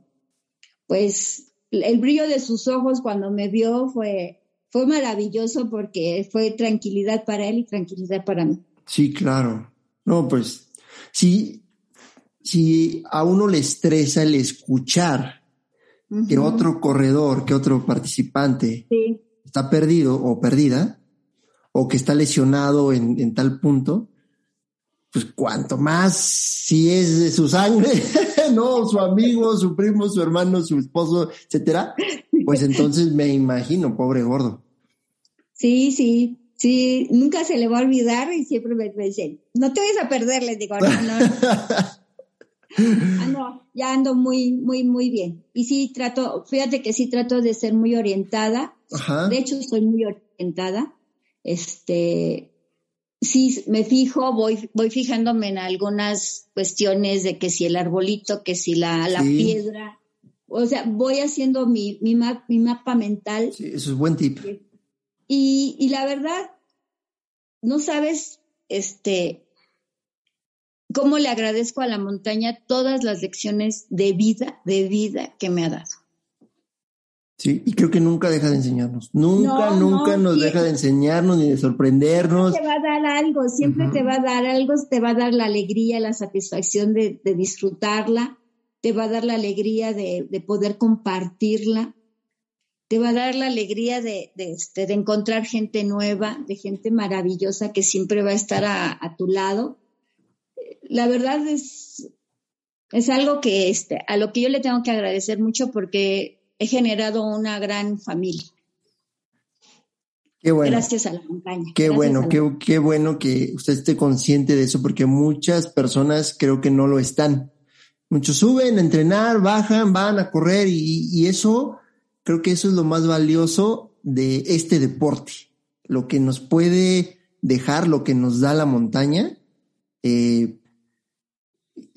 pues el brillo de sus ojos cuando me vio fue fue maravilloso porque fue tranquilidad para él y tranquilidad para mí. Sí, claro. No, pues sí, si a uno le estresa el escuchar que otro corredor, que otro participante está perdido o perdida, o que está lesionado en, en tal punto, pues cuanto más si es de su sangre, no, su amigo, su primo, su hermano, su esposo, etcétera, pues entonces me imagino, pobre gordo. Sí, sí, sí, nunca se le va a olvidar y siempre me, dicen, no te vayas a perder, les digo, no, no. ya ando muy, muy, muy bien. Y sí trato, fíjate que sí trato de ser muy orientada. De hecho, soy muy orientada. Este, sí me fijo, voy, voy fijándome en algunas cuestiones de que si el arbolito, que si la, la piedra, o sea, voy haciendo mi, mi, mi mapa mental. Sí, eso es buen tip. Y, y la verdad, no sabes, este, cómo le agradezco a la montaña todas las lecciones de vida, de vida que me ha dado. Sí, y creo que nunca deja de enseñarnos. Nunca, nunca nos deja de enseñarnos ni de sorprendernos. Siempre te va a dar algo, siempre te va a dar algo, te va a dar la alegría, la satisfacción de, disfrutarla, te va a dar la alegría de, poder compartirla, te va a dar la alegría de, este, de, encontrar gente nueva, de gente maravillosa que siempre va a estar a, tu lado. La verdad es, es algo que este, a lo que yo le tengo que agradecer mucho porque he generado una gran familia. Qué bueno. Gracias a la montaña. Qué bueno, qué, qué, bueno que usted esté consciente de eso, porque muchas personas creo que no lo están. Muchos suben a entrenar, bajan, van a correr y, y eso, creo que eso es lo más valioso de este deporte. Lo que nos puede dejar, lo que nos da la montaña, eh,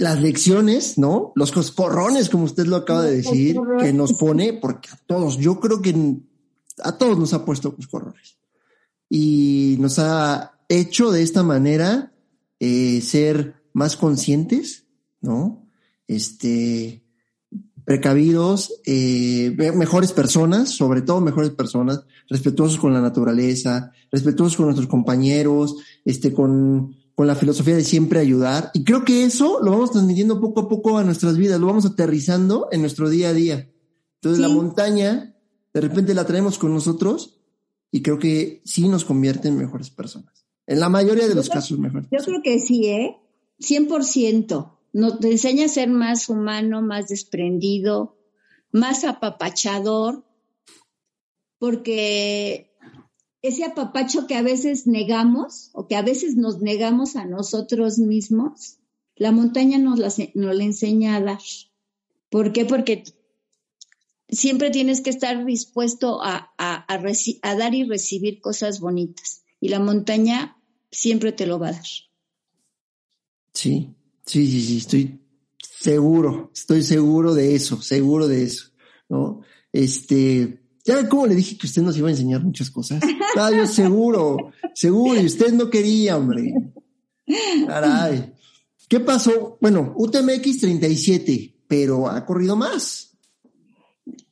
las lecciones, ¿no? Los coscorrones, como usted lo acaba de decir, que nos pone, porque a todos, yo creo que a todos nos ha puesto coscorrones. Y nos ha hecho de esta manera eh, ser más conscientes, ¿no? Este, precavidos, eh, mejores personas, sobre todo mejores personas, respetuosos con la naturaleza, respetuosos con nuestros compañeros, este, con, con la filosofía de siempre ayudar. Y creo que eso lo vamos transmitiendo poco a poco a nuestras vidas, lo vamos aterrizando en nuestro día a día. Entonces la montaña, de repente la traemos con nosotros y creo que sí nos convierte en mejores personas. En la mayoría de los casos, mejor. Yo creo que sí, ¿eh? 100%. Nos enseña a ser más humano, más desprendido, más apapachador, porque ese apapacho que a veces negamos o que a veces nos negamos a nosotros mismos, la montaña nos, la, enseña a dar. ¿Por qué? Porque siempre tienes que estar dispuesto a, a, dar y recibir cosas bonitas. Y la montaña siempre te lo va a dar. Sí, sí, sí, sí, estoy seguro, estoy seguro de eso, seguro de eso, ¿no? Este, ya como le dije que usted nos iba a enseñar muchas cosas. Ah, yo seguro, seguro, y usted no quería, hombre. Caray. ¿Qué pasó? Bueno, UTMX 37, pero ha corrido más.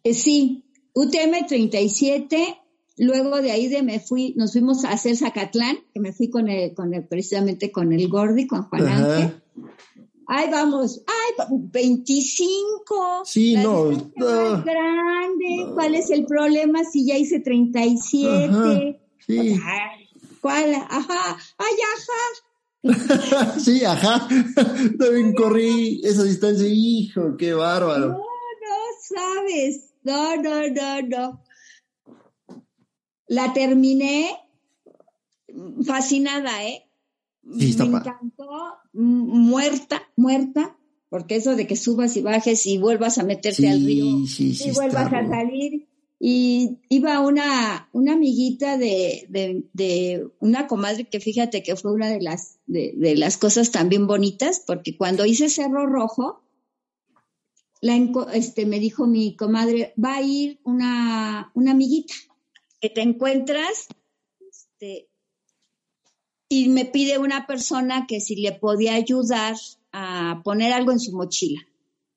Eh, sí, UTM 37, luego de ahí de me fui, nos fuimos a hacer Zacatlán, que me fui con el, con el, precisamente con el Gordi, con Juan Ángel. Ay, vamos, ay, 25. Sí, no. Más grande. ¿Cuál es el problema si ya hice 37? Ajá, sí. ¿Cuál? Ajá. Ay, ajá. sí, ajá. También corrí esa distancia. Hijo, qué bárbaro. No, no sabes. No, no, no, no. La terminé fascinada, ¿eh? Me encantó, muerta, muerta, porque eso de que subas y bajes y vuelvas a meterte al río y vuelvas a salir. Y iba una, una amiguita de, de, una comadre que fíjate que fue una de las, de, las cosas también bonitas, porque cuando hice Cerro Rojo, la, este, me dijo mi comadre, va a ir una, una amiguita que te encuentras este, y me pide una persona que si le podía ayudar a poner algo en su mochila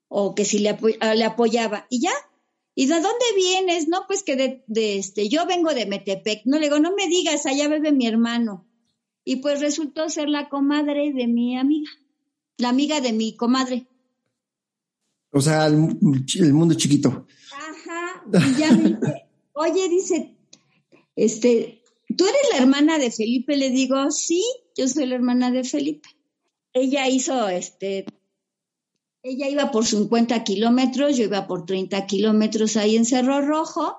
o que si le, le apoyaba y ya. ¿Y de dónde vienes? No, pues que de, de, este, yo vengo de Metepec. No le digo, no me digas, allá bebe mi hermano. Y pues resultó ser la comadre de mi amiga, la amiga de mi comadre. O sea, el, mundo chiquito. Ajá. Y ya me dice, oye, dice, este, ¿tú eres la hermana de Felipe? Le digo, sí, yo soy la hermana de Felipe. Ella hizo, este, ella iba por 50 kilómetros, yo iba por 30 kilómetros ahí en Cerro Rojo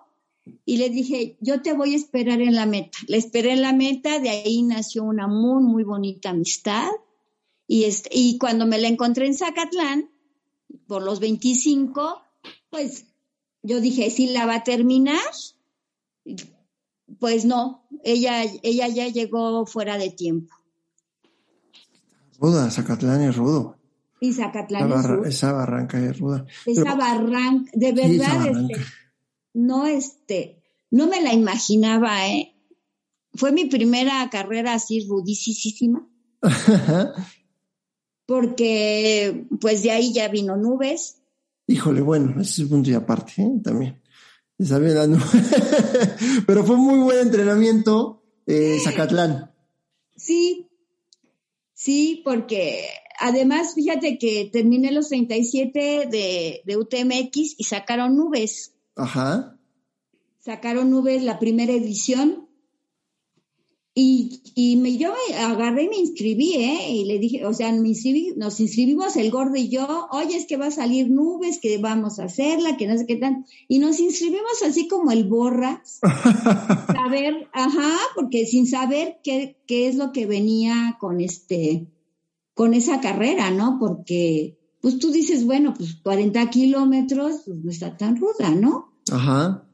y le dije, yo te voy a esperar en la meta. Le esperé en la meta, de ahí nació una muy, muy bonita amistad. Y, este, y cuando me la encontré en Zacatlán, por los 25, pues yo dije, si la va a terminar, pues no, ella, ella ya llegó fuera de tiempo. Ruda, Zacatlán es rudo. Y Zacatlán es rudo. Esa barranca es ruda. Esa barranca, de verdad, este, no, este, no me la imaginaba, ¿eh? Fue mi primera carrera así rudísima. porque, pues de ahí ya vino nubes. Híjole, bueno, ese es un punto y aparte, ¿eh? También. Pero fue muy buen entrenamiento, eh, Zacatlán. Sí, sí, porque además, fíjate que terminé los 37 de, de UTMX y sacaron nubes. Ajá. Sacaron nubes la primera edición y, y me, yo me agarré y me inscribí, ¿eh? Y le dije, o sea, nos inscribimos el gordo y yo, oye, es que va a salir nubes, que vamos a hacerla, que no sé qué tal. Y nos inscribimos así como el borras, saber, ajá, porque sin saber qué, qué es lo que venía con este, con esa carrera, ¿no? Porque, pues tú dices, bueno, pues 40 kilómetros, pues no está tan ruda, ¿no? Ajá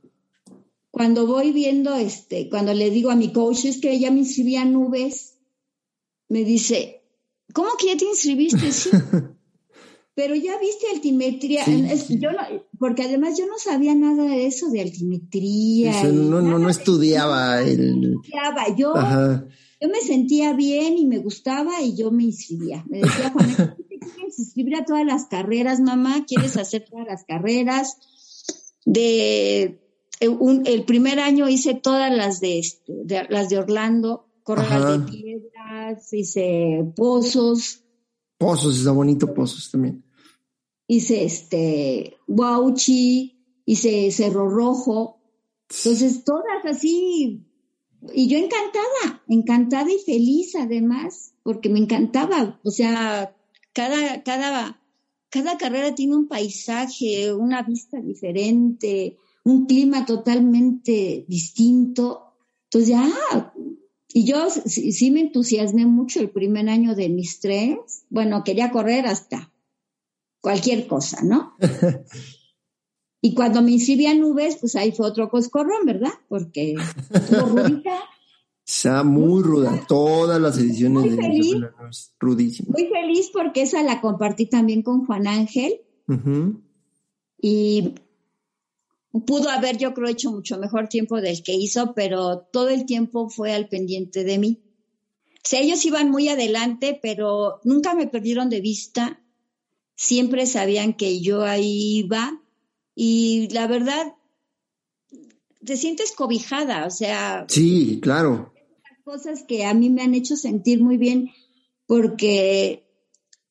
cuando voy viendo, este, cuando le digo a mi coach, es que ella me inscribía nubes, me dice, ¿cómo que ya te inscribiste? Sí. Pero ya viste altimetría, yo porque además yo no sabía nada de eso de altimetría. no, no, no, estudiaba. El... estudiaba. Yo, yo me sentía bien y me gustaba y yo me inscribía. Me decía, Juan, ¿quieres inscribir a todas las carreras, mamá? ¿Quieres hacer todas las carreras? De eh, el primer año hice todas las de, este, las de Orlando, correr de piedras, hice pozos. Pozos, está bonito pozos también. Hice este Guauchi, hice Cerro Rojo. Entonces, todas así. Y yo encantada, encantada y feliz además, porque me encantaba. O sea, cada, cada, cada carrera tiene un paisaje, una vista diferente un clima totalmente distinto. Entonces ya, y yo sí, me entusiasmé mucho el primer año de mis tres. Bueno, quería correr hasta cualquier cosa, ¿no? y cuando me inscribí a nubes, pues ahí fue otro coscorrón, ¿verdad? Porque rudita. Está muy ruda, todas las ediciones muy de feliz, rudísimo. Muy feliz porque esa la compartí también con Juan Ángel. Y pudo haber, yo creo, hecho mucho mejor tiempo del que hizo, pero todo el tiempo fue al pendiente de mí. O sea, ellos iban muy adelante, pero nunca me perdieron de vista. Siempre sabían que yo ahí iba. Y la verdad, te sientes cobijada, o sea. Sí, claro. Cosas que a mí me han hecho sentir muy bien porque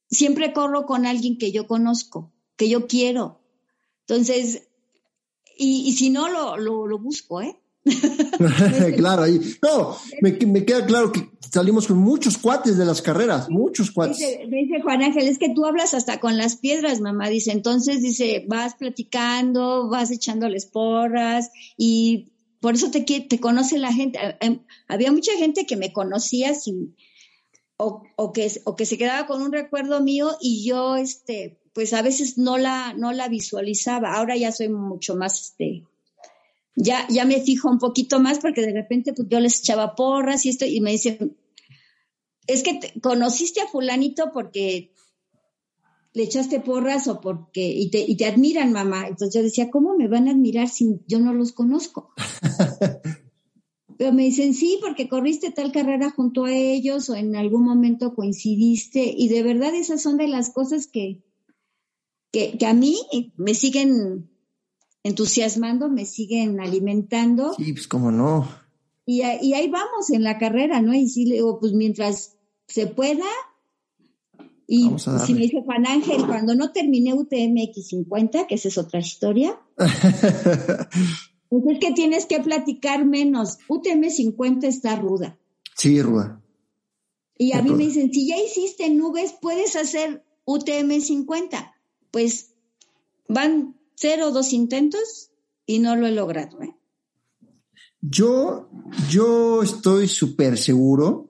siempre corro con alguien que yo conozco, que yo quiero. Entonces, y, si no, lo, lo, busco, ¿eh? claro, ahí. No, me, me, queda claro que salimos con muchos cuates de las carreras, muchos cuates. Me dice, Juan Ángel, es que tú hablas hasta con las piedras, mamá. Dice, entonces, dice, vas platicando, vas echándoles porras y por eso te, te conoce la gente. Em, había mucha gente que me conocía sin, o, o, que, o que se quedaba con un recuerdo mío y yo, este, pues a veces no la, no la visualizaba. Ahora ya soy mucho más, este, ya, ya me fijo un poquito más porque de repente pues, yo les echaba porras y esto y me dicen, es que conociste a fulanito porque le echaste porras o porque, y te, y te admiran, mamá. Entonces yo decía, ¿cómo me van a admirar si yo no los conozco? Pero me dicen, sí, porque corriste tal carrera junto a ellos o en algún momento coincidiste. Y de verdad esas son de las cosas que, que, a mí me siguen entusiasmando, me siguen alimentando. Sí, pues cómo no. Y, ahí vamos en la carrera, ¿no? Y sí, le digo, pues mientras se pueda, Y si me dice Juan Ángel, cuando no terminé UTMX 50, que esa es otra historia, pues es que tienes que platicar menos. UTM 50 está ruda. Sí, ruda. Y a mí me dicen, si ya hiciste nubes, puedes hacer UTM 50. Pues van cero o dos intentos y no lo he logrado. ¿eh? Yo, yo estoy súper seguro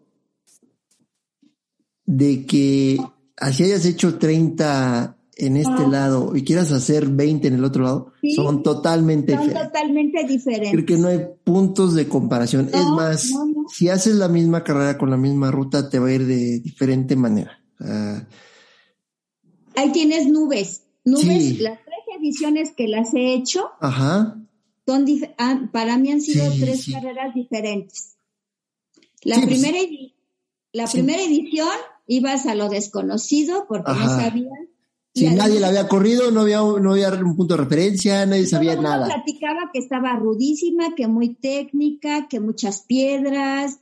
de que así hayas hecho 30 en este ah. lado y quieras hacer 20 en el otro lado, son totalmente son totalmente diferentes. Creo que no hay puntos de comparación. es más, si haces la misma carrera con la misma ruta, te va a ir de diferente manera. Ahí tienes nubes. Nubes, las tres ediciones que las he hecho, Ajá. Son ah, para mí han sido tres carreras diferentes. La, pues, primera, la primera edición ibas a lo desconocido porque no sabían. Si nadie la había corrido, no había, no había un punto de referencia, nadie sabía nada. platicaba que estaba rudísima, que muy técnica, que muchas piedras,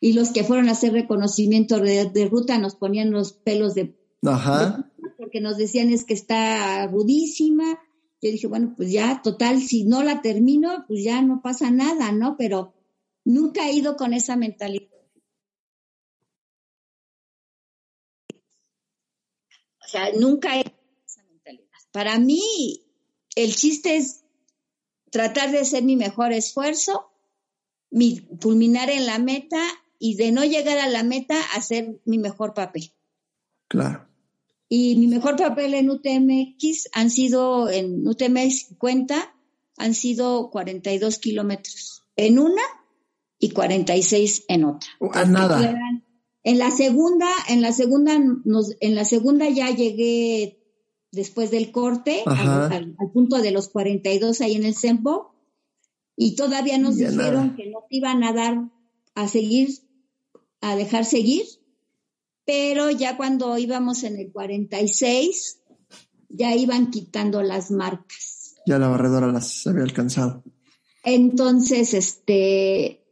y los que fueron a hacer reconocimiento de, ruta nos ponían los pelos de, Ajá. Porque nos decían es que está rudísima. Yo dije, bueno, pues ya, total, si no la termino, pues ya no pasa nada, ¿no? Pero nunca he ido con esa mentalidad. O sea, nunca he ido con esa mentalidad. Para mí, el chiste es tratar de hacer mi mejor esfuerzo, mi, culminar en la meta y de no llegar a la meta, hacer mi mejor papel. Claro. Y mi mejor papel en UTMX han sido, en UTMX 50, han sido 42 kilómetros en una y 46 en otra. A nada. En la segunda, en la segunda, en la segunda ya llegué después del corte al, punto de los 42 ahí en el Sempo y todavía nos dijeron que no iban a dar a seguir, a dejar seguir pero ya cuando íbamos en el 46, ya iban quitando las marcas. Ya la barredora las había alcanzado. Entonces, este,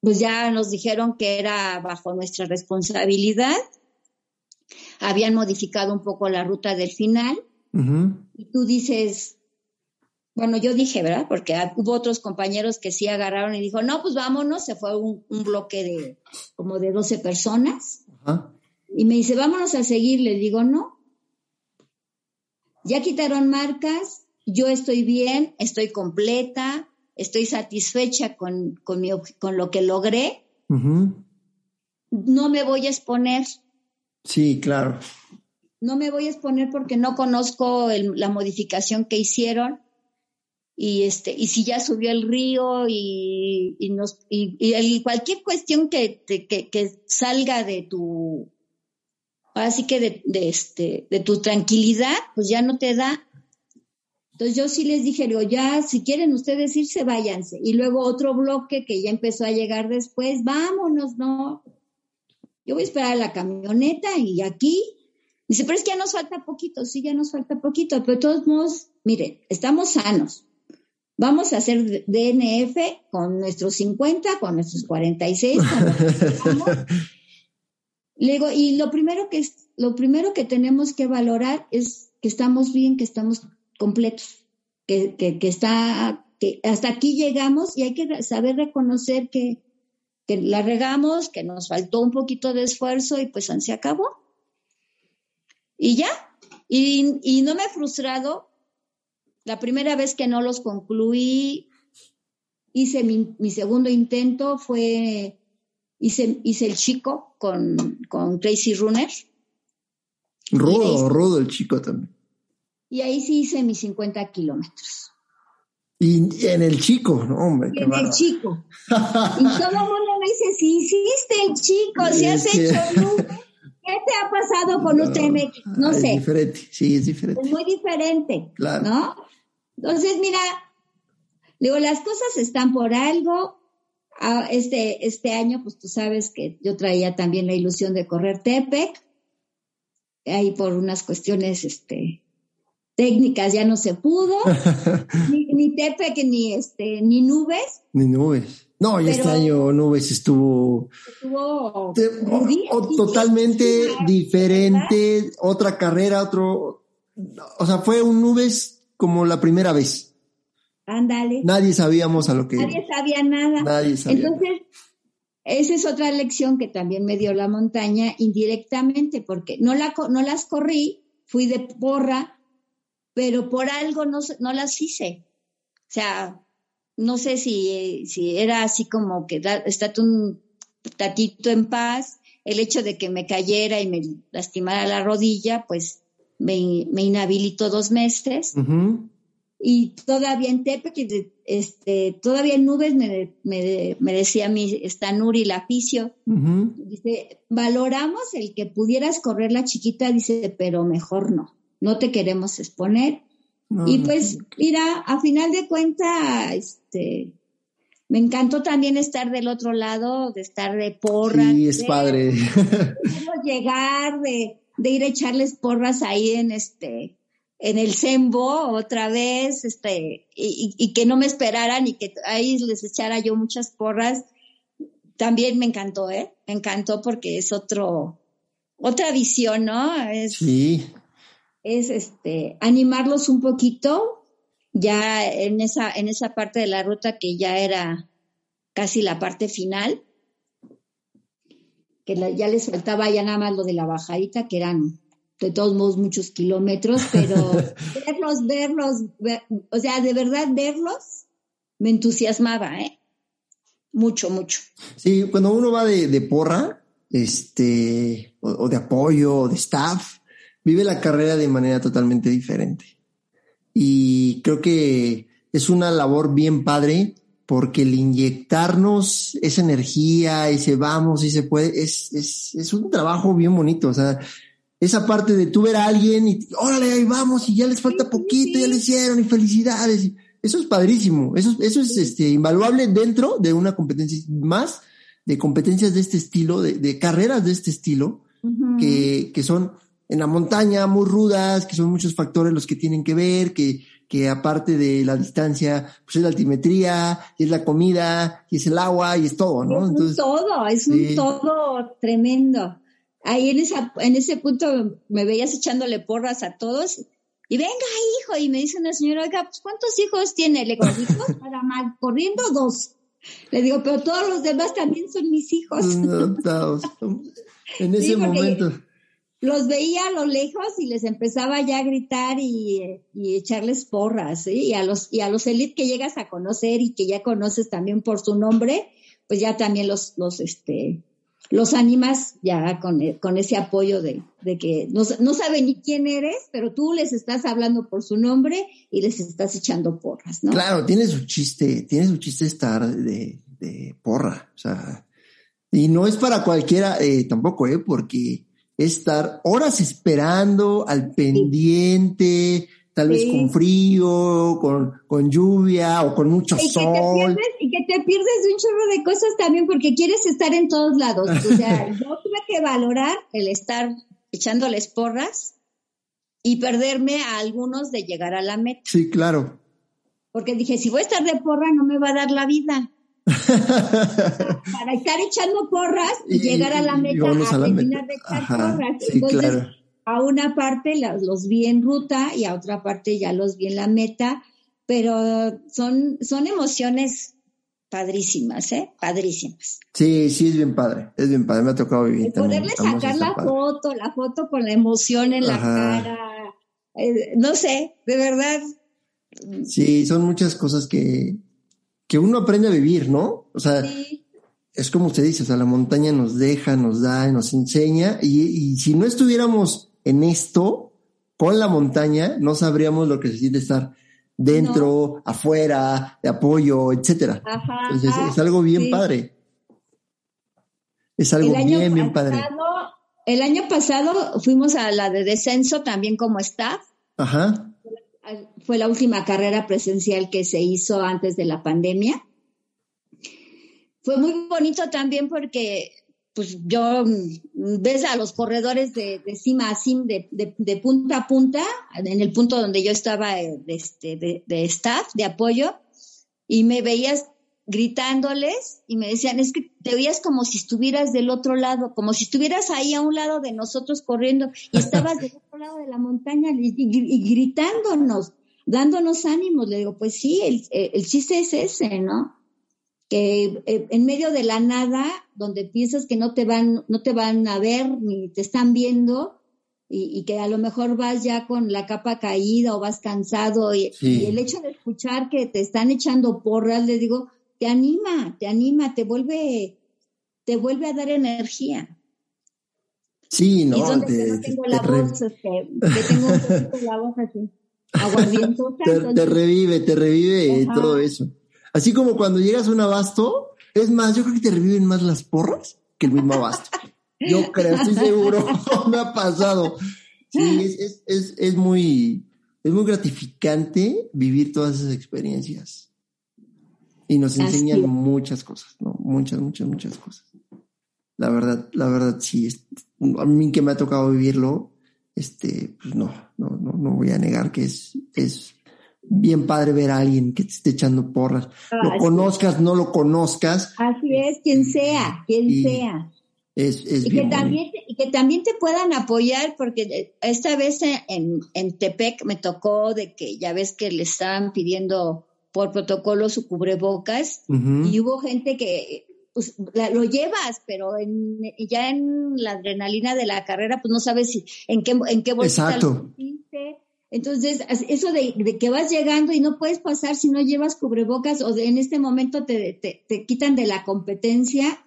pues ya nos dijeron que era bajo nuestra responsabilidad. Habían modificado un poco la ruta del final. Y tú dices, bueno, yo dije, ¿verdad? Porque hubo otros compañeros que sí agarraron y dijo, no, pues vámonos. Se fue un, un bloque de como de 12 personas. Y me dice, vámonos a seguir. Le digo, no. Ya quitaron marcas, yo estoy bien, estoy completa, estoy satisfecha con, con, con lo que logré. No me voy a exponer. Sí, claro. No me voy a exponer porque no conozco la modificación que hicieron y este y si ya subió el río y, y nos y, cualquier cuestión que, que, que, salga de tu así que de, de, este de tu tranquilidad pues ya no te da. Entonces yo sí les dije digo ya si quieren ustedes irse váyanse. Y luego otro bloque que ya empezó a llegar después vámonos no yo voy a esperar a la camioneta y aquí. Dice pero es que ya nos falta poquito. Sí ya nos falta poquito pero de todos modos miren estamos sanos Vamos a hacer DNF con nuestros 50, con nuestros 46. Le digo, y lo primero que es, lo primero que tenemos que valorar es que estamos bien, que estamos completos, que, que, que está, que hasta aquí llegamos y hay que saber reconocer que, que la regamos, que nos faltó un poquito de esfuerzo y pues se acabó. Y ya, y, y no me he frustrado la primera vez que no los concluí, hice mi, segundo intento, fue, hice, hice el chico con, con Tracy Runner. Rudo, rudo el chico también. Y ahí sí hice mis 50 kilómetros. Y en el chico, no, hombre. en el chico. y todo el mundo me dice, si hiciste el chico, si has hecho ¿qué te ha pasado con UTMX? No, sé. Es diferente, sí, es diferente. Es muy diferente, claro. ¿no? Entonces, mira, digo, las cosas están por algo. Ah, este, este año, pues tú sabes que yo traía también la ilusión de correr Tepec, ahí por unas cuestiones, este, técnicas ya no se pudo, ni, ni Tepec, ni este, ni nubes. Ni nubes. No, y este año Nubes estuvo, estuvo totalmente diferente, otra carrera, otro, o sea, fue un Nubes como la primera vez. Ándale. Nadie sabíamos a lo que. Nadie sabía nada. Nadie sabía. Entonces, esa es otra lección que también me dio la montaña indirectamente, porque no, la, no las corrí, fui de porra, pero por algo no, no las hice. O sea, no sé si, si era así como que está un tatito en paz, el hecho de que me cayera y me lastimara la rodilla, pues me, me inhabilitó dos meses. Y todavía en Tepe, este, todavía en nubes me, me, me decía mi, está Nuri la dice, valoramos el que pudieras correr la chiquita, dice, pero mejor no, no te queremos exponer y pues, mira, a final de cuentas, este, me encantó también estar del otro lado, de estar de porras. Sí, es padre. llegar, de, de, ir a echarles porras ahí en este, en el Sembo otra vez, este, y, y, que no me esperaran y que ahí les echara yo muchas porras. También me encantó, ¿eh? Me encantó porque es otro, otra visión, ¿no? Es, sí es este, animarlos un poquito ya en esa, en esa parte de la ruta que ya era casi la parte final, que ya les faltaba ya nada más lo de la bajadita, que eran de todos modos muchos kilómetros, pero verlos, verlos, o sea, de verdad verlos, me entusiasmaba, ¿eh? Mucho, mucho. Sí, cuando uno va de, porra, este, o, o, de apoyo, o de staff, vive la carrera de manera totalmente diferente. Y creo que es una labor bien padre porque el inyectarnos esa energía, ese vamos, y se puede, es, es, es un trabajo bien bonito. O sea, esa parte de tú ver a alguien y órale, ahí vamos, y ya les falta poquito, ya lo hicieron, y felicidades. Eso es padrísimo. Eso, eso es este, invaluable dentro de una competencia más de competencias de este estilo, de, de carreras de este estilo, que, que son en la montaña, muy rudas, que son muchos factores los que tienen que ver, que, que aparte de la distancia, pues es la altimetría, y es la comida, y es el agua, y es todo, ¿no? Es un todo, es un todo tremendo. Ahí en, esa, en ese punto me veías echándole porras a todos, y venga, hijo, y me dice una señora, oiga, pues ¿cuántos hijos tiene? Le digo, hijos, para mal, corriendo dos. Le digo, pero todos los demás también son mis hijos. en ese momento los veía a lo lejos y les empezaba ya a gritar y, echarles porras, y a los, y a los elite que llegas a conocer y que ya conoces también por su nombre, pues ya también los, los, este, los animas ya con, con ese apoyo de, de que no, no saben ni quién eres, pero tú les estás hablando por su nombre y les estás echando porras, ¿no? Claro, tiene su chiste, tiene su chiste estar de, de porra, o sea, y no es para cualquiera eh, tampoco, ¿eh? Porque estar horas esperando al pendiente, tal vez con frío, con, con, lluvia o con mucho y sol. Que te pierdes, y que te pierdes de un chorro de cosas también porque quieres estar en todos lados. O sea, yo tuve que valorar el estar echándoles porras y perderme a algunos de llegar a la meta. Sí, claro. Porque dije, si voy a estar de porra no me va a dar la vida. Para estar echando porras y, llegar a la meta a, terminar de echar porras. Entonces, a una parte los vi en ruta y a otra parte ya los vi en la meta, pero son, son emociones padrísimas, ¿eh? Padrísimas. Sí, sí, es bien padre, es bien padre, me ha tocado vivir. poderle sacar la foto, la foto con la emoción en la cara, eh, no sé, de verdad. Sí, son muchas cosas que, que uno aprende a vivir, ¿no? O sea, es como usted dice, o sea, la montaña nos deja, nos da, nos enseña, y, si no estuviéramos en esto, con la montaña, no sabríamos lo que se siente estar dentro, afuera, de apoyo, etcétera. Entonces, es algo bien padre. Es algo bien, bien padre. El año pasado fuimos a la de descenso también como staff. Ajá fue la última carrera presencial que se hizo antes de la pandemia. Fue muy bonito también porque pues yo mm, ves a los corredores de, de cima a cima, de, de, punta a punta, en el punto donde yo estaba eh, de, este, de, de staff, de apoyo, y me veías gritándoles y me decían, es que te veías como si estuvieras del otro lado, como si estuvieras ahí a un lado de nosotros corriendo y estabas del otro lado de la montaña y, gritándonos, dándonos ánimos. Le digo, pues sí, el, el chiste es ese, ¿no? Que eh, en medio de la nada, donde piensas que no te van, no te van a ver ni te están viendo, y, que a lo mejor vas ya con la capa caída o vas cansado y, y, el hecho de escuchar que te están echando porras, le digo, te anima, te anima, te vuelve, te vuelve a dar energía. Sí, no, te, tengo la voz, este, tengo la voz así, te, te, revive, te revive todo eso. Así como cuando llegas a un abasto, es más, yo creo que te reviven más las porras que el mismo abasto. Yo creo, estoy seguro, me ha pasado. Sí, es, es, es, muy, es muy gratificante vivir todas esas experiencias. Y nos enseñan muchas cosas, ¿no? Muchas, muchas, muchas cosas. La verdad, la verdad, sí. a mí que me ha tocado vivirlo, este, pues no, no, no, no voy a negar que es, es bien padre ver a alguien que te esté echando porras. lo conozcas, no lo conozcas. Así es, quien sea, quien sea. Es, es y, que también, y que también te puedan apoyar, porque esta vez en, en Tepec me tocó de que ya ves que le estaban pidiendo por protocolo su cubrebocas y hubo gente que pues, lo llevas, pero en, ya en la adrenalina de la carrera, pues no sabes si, en qué, en qué bolsita Exacto. Entonces, eso de, que vas llegando y no puedes pasar si no llevas cubrebocas o en este momento te, te, te quitan de la competencia,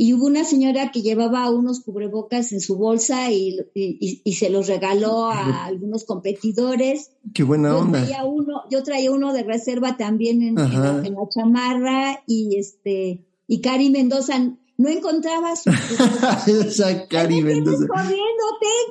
y hubo una señora que llevaba unos cubrebocas en su bolsa y, y, se los regaló a algunos competidores. Qué buena yo onda. Traía uno, yo traía uno de reserva también en, la, chamarra y este y Cari Mendoza no encontraba su Esa Cari Mendoza. corriendo,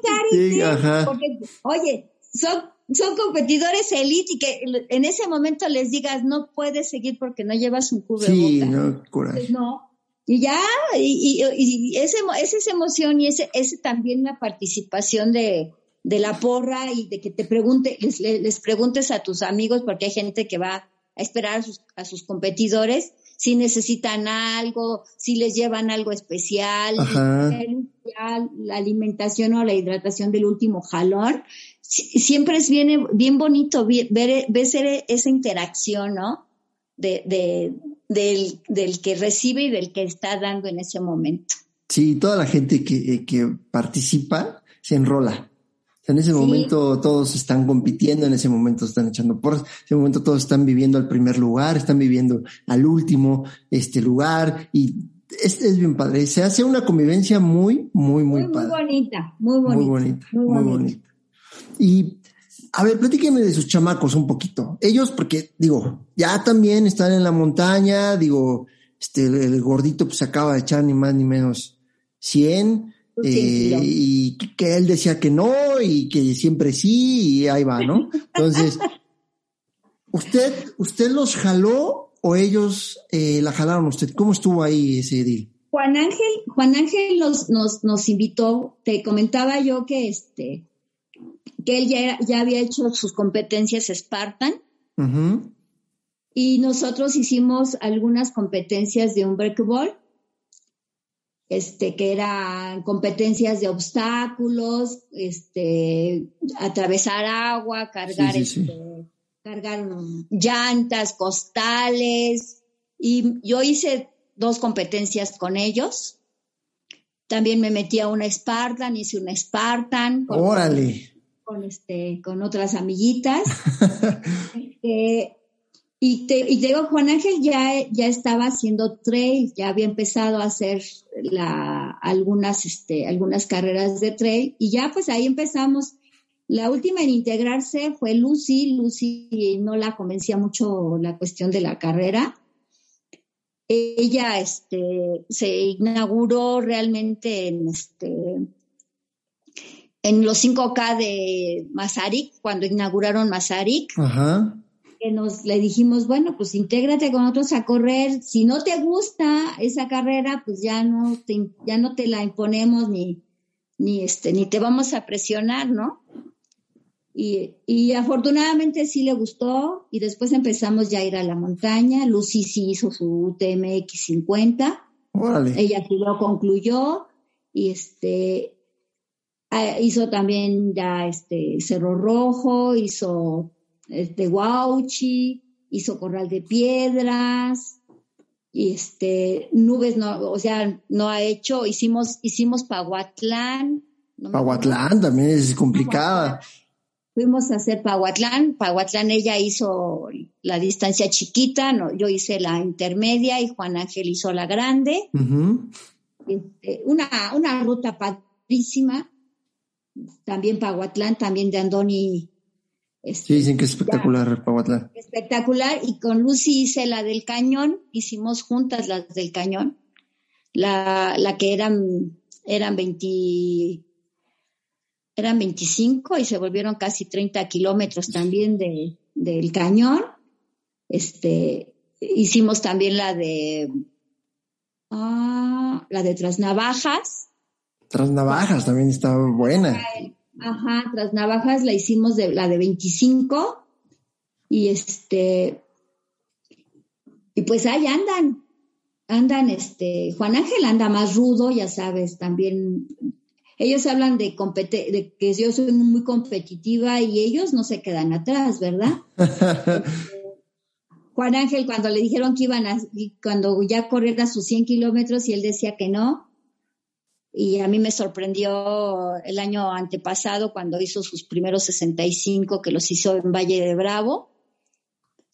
Cari. Sí, ajá. Porque, oye, son son competidores elite y que en ese momento les digas no puedes seguir porque no llevas un cubrebocas. Sí, no, coraje. Pues no, y ya, y, y, ese, es esa emoción y ese, ese también la participación de, de la porra y de que te pregunte, les, les, preguntes a tus amigos, porque hay gente que va a esperar a sus, a sus competidores, si necesitan algo, si les llevan algo especial, la alimentación o la hidratación del último jalón. Siempre es bien, bien bonito ver, ver esa interacción, ¿no? De, de, del, del que recibe y del que está dando en ese momento. Sí, toda la gente que, eh, que participa se enrola. en ese momento todos están compitiendo, en ese momento están echando por, en ese momento todos están viviendo al primer lugar, están viviendo al último este lugar y es, es bien padre. Se hace una convivencia muy, muy, muy, muy padre. Muy bonita, muy bonita. Muy bonita, muy bonita. Y a ver, platíqueme de sus chamacos un poquito. Ellos, porque digo, ya también están en la montaña, digo, este, el, gordito pues acaba de echar ni más ni menos 100, eh, y que él decía que no, y que siempre sí, y ahí va, ¿no? Entonces, ¿usted, usted los jaló o ellos eh, la jalaron a usted? ¿Cómo estuvo ahí ese deal? Juan Ángel, Juan Ángel nos, nos, nos invitó, te comentaba yo que este, que él ya, ya había hecho sus competencias Spartan. Y nosotros hicimos algunas competencias de un breakball, este, que eran competencias de obstáculos, este, atravesar agua, cargar, este, cargar llantas, costales. Y yo hice dos competencias con ellos. También me metí a una Spartan, hice una Spartan. Órale con, este, con otras amiguitas. Este, y, te, y digo, Juan Ángel ya, ya estaba haciendo trail, ya había empezado a hacer la, algunas, este, algunas carreras de trail y ya pues ahí empezamos. La última en integrarse fue Lucy. Lucy no la convencía mucho la cuestión de la carrera. Ella este, se inauguró realmente en, este, en los 5K de Masaryk, cuando inauguraron Masaryk. nos le dijimos, bueno, pues intégrate con nosotros a correr. Si no te gusta esa carrera, pues ya no te, ya no te la imponemos ni, ni este, ni te vamos a presionar, ¿no? Y, y, afortunadamente sí le gustó y después empezamos ya a ir a la montaña. Lucy sí hizo su TMX 50. Ella sí lo concluyó y este hizo también ya este Cerro Rojo, hizo este Guauchi, hizo Corral de Piedras y este Nubes no, o sea, no ha hecho, hicimos hicimos Pahuatlán. Pahuatlán también es complicada. Fuimos a hacer Pahuatlán, Pahuatlán ella hizo la distancia chiquita, no, yo hice la intermedia y Juan Ángel hizo la grande. Este, una, una ruta padrísima, también Pahuatlán, también de Andoni. Este, sí, dicen que es espectacular Pahuatlán. Espectacular, y con Lucy hice la del cañón, hicimos juntas las del cañón, la, la que eran, eran 20, eran 25 y se volvieron casi 30 kilómetros también de, del cañón. Este, hicimos también la de Ah, la de Trasnavajas. Trasnavajas también estaba buena. Ajá, Trasnavajas la hicimos de la de 25 y este y pues ahí andan, andan este Juan Ángel anda más rudo, ya sabes, también ellos hablan de, de que yo soy muy competitiva y ellos no se quedan atrás, ¿verdad? Juan Ángel, cuando le dijeron que iban a, cuando ya corriera sus 100 kilómetros y él decía que no, y a mí me sorprendió el año antepasado cuando hizo sus primeros 65, que los hizo en Valle de Bravo.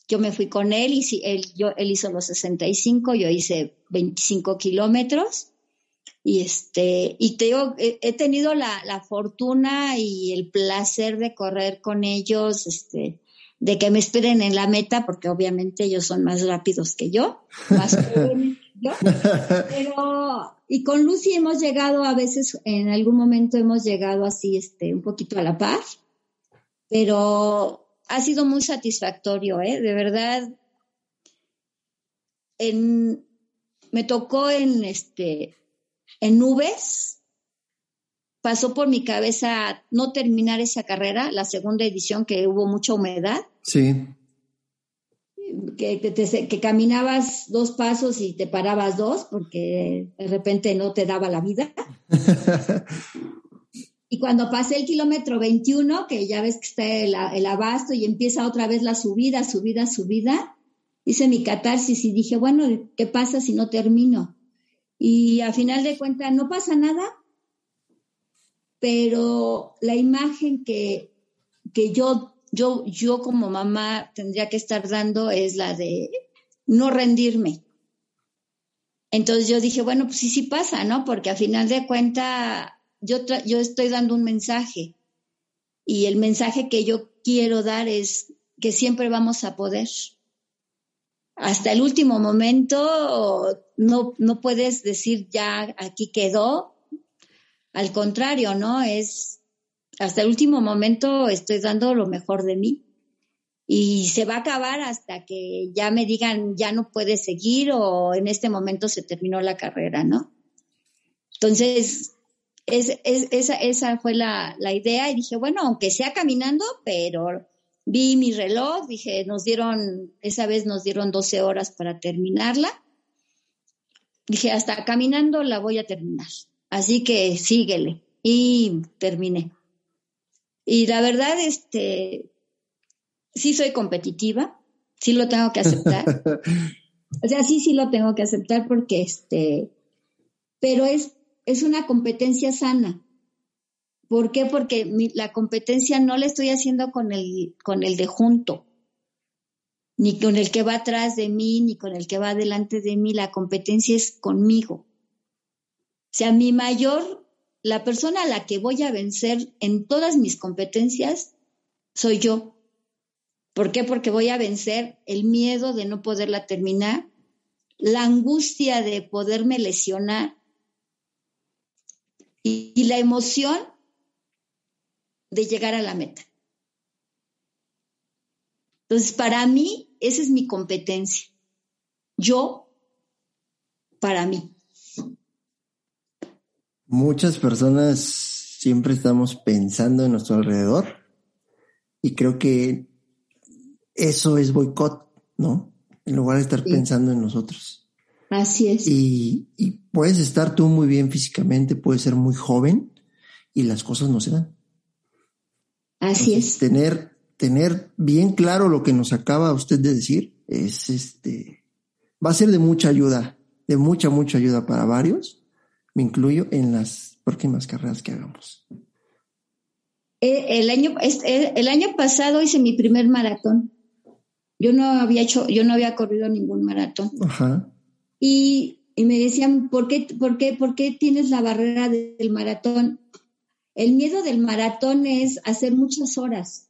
Yo me fui con él y él, yo, él hizo los 65, yo hice 25 kilómetros. Y este, y te digo, he, tenido la, la, fortuna y el placer de correr con ellos, este, de que me esperen en la meta, porque obviamente ellos son más rápidos que yo, más jóvenes que yo. Pero, y con Lucy hemos llegado a veces, en algún momento hemos llegado así, este, un poquito a la paz, pero ha sido muy satisfactorio, ¿eh? De verdad. Me tocó en, este, en nubes, pasó por mi cabeza no terminar esa carrera, la segunda edición que hubo mucha humedad, Sí. Que, que, caminabas dos pasos y te parabas dos porque de repente no te daba la vida. y cuando pasé el kilómetro 21, que ya ves que está el, el, abasto y empieza otra vez la subida, subida, subida, hice mi catarsis y dije, bueno, ¿qué pasa si no termino? Y a final de cuentas no pasa nada, pero la imagen que, que yo yo, yo como mamá tendría que estar dando es la de no rendirme. Entonces yo dije, bueno, pues sí, sí pasa, ¿no? Porque a final de cuentas yo, yo estoy dando un mensaje y el mensaje que yo quiero dar es que siempre vamos a poder. Hasta el último momento no, no puedes decir ya aquí quedó. Al contrario, ¿no? Es hasta el último momento estoy dando lo mejor de mí y se va a acabar hasta que ya me digan ya no puedes seguir o en este momento se terminó la carrera, ¿no? Entonces, es, esa, esa, fue la, la, idea y dije, bueno, aunque sea caminando, pero vi mi reloj, dije, nos dieron, esa vez nos dieron 12 horas para terminarla. Dije, hasta caminando la voy a terminar. Así que síguele. Y terminé. Y la verdad, este, sí soy competitiva, sí lo tengo que aceptar. o sea, sí, sí lo tengo que aceptar porque, este, pero es, es una competencia sana. ¿Por qué? Porque la competencia no la estoy haciendo con el, con el de junto, ni con el que va atrás de mí, ni con el que va delante de mí. La competencia es conmigo. O sea, mi mayor la persona a la que voy a vencer en todas mis competencias soy yo. ¿Por qué? Porque voy a vencer el miedo de no poderla terminar, la angustia de poderme lesionar y, la emoción de llegar a la meta. Entonces, para mí, esa es mi competencia. Yo, para mí. Muchas personas siempre estamos pensando en nuestro alrededor y creo que eso es boicot, ¿no? En lugar de estar pensando en nosotros. Así es. Y, puedes estar tú muy bien físicamente, puedes ser muy joven y las cosas no se dan. Así es. Tener, tener bien claro lo que nos acaba usted de decir es este, va a ser de mucha ayuda, de mucha, mucha ayuda para varios. Me incluyo en las próximas carreras que hagamos. Eh, el año, eh, el año pasado hice mi primer maratón. Yo no había hecho, yo no había corrido ningún maratón. Ajá. Y, me decían, ¿por qué, por, qué, ¿por qué tienes la barrera del maratón? El miedo del maratón es hacer muchas horas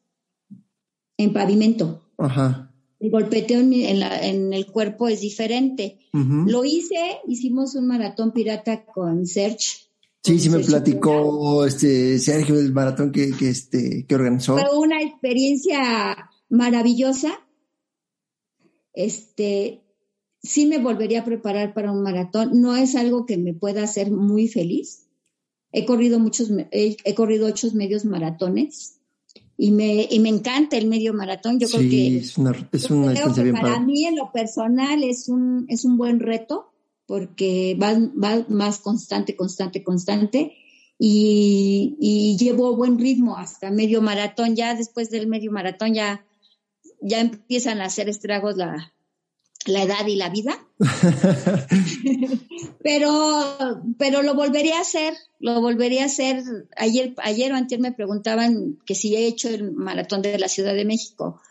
en pavimento. Ajá. El golpeteo en, el cuerpo es diferente. Lo hice, hicimos un maratón pirata con Serge. Sí, sí me platicó este Sergio del maratón que, que, este, que organizó. Fue una experiencia maravillosa. Este, sí me volvería a preparar para un maratón. No es algo que me pueda hacer muy feliz. He corrido muchos, he, corrido ocho medios maratones y me, y me encanta el medio maratón. Yo creo que es una, es una para mí en lo personal es un, es un buen reto porque va, va más constante, constante, constante y, y llevo buen ritmo hasta medio maratón. Ya después del medio maratón ya, ya empiezan a hacer estragos la, la edad y la vida. pero, pero lo volvería a hacer, lo volvería a hacer. Ayer, ayer o antes me preguntaban que si he hecho el maratón de la Ciudad de México.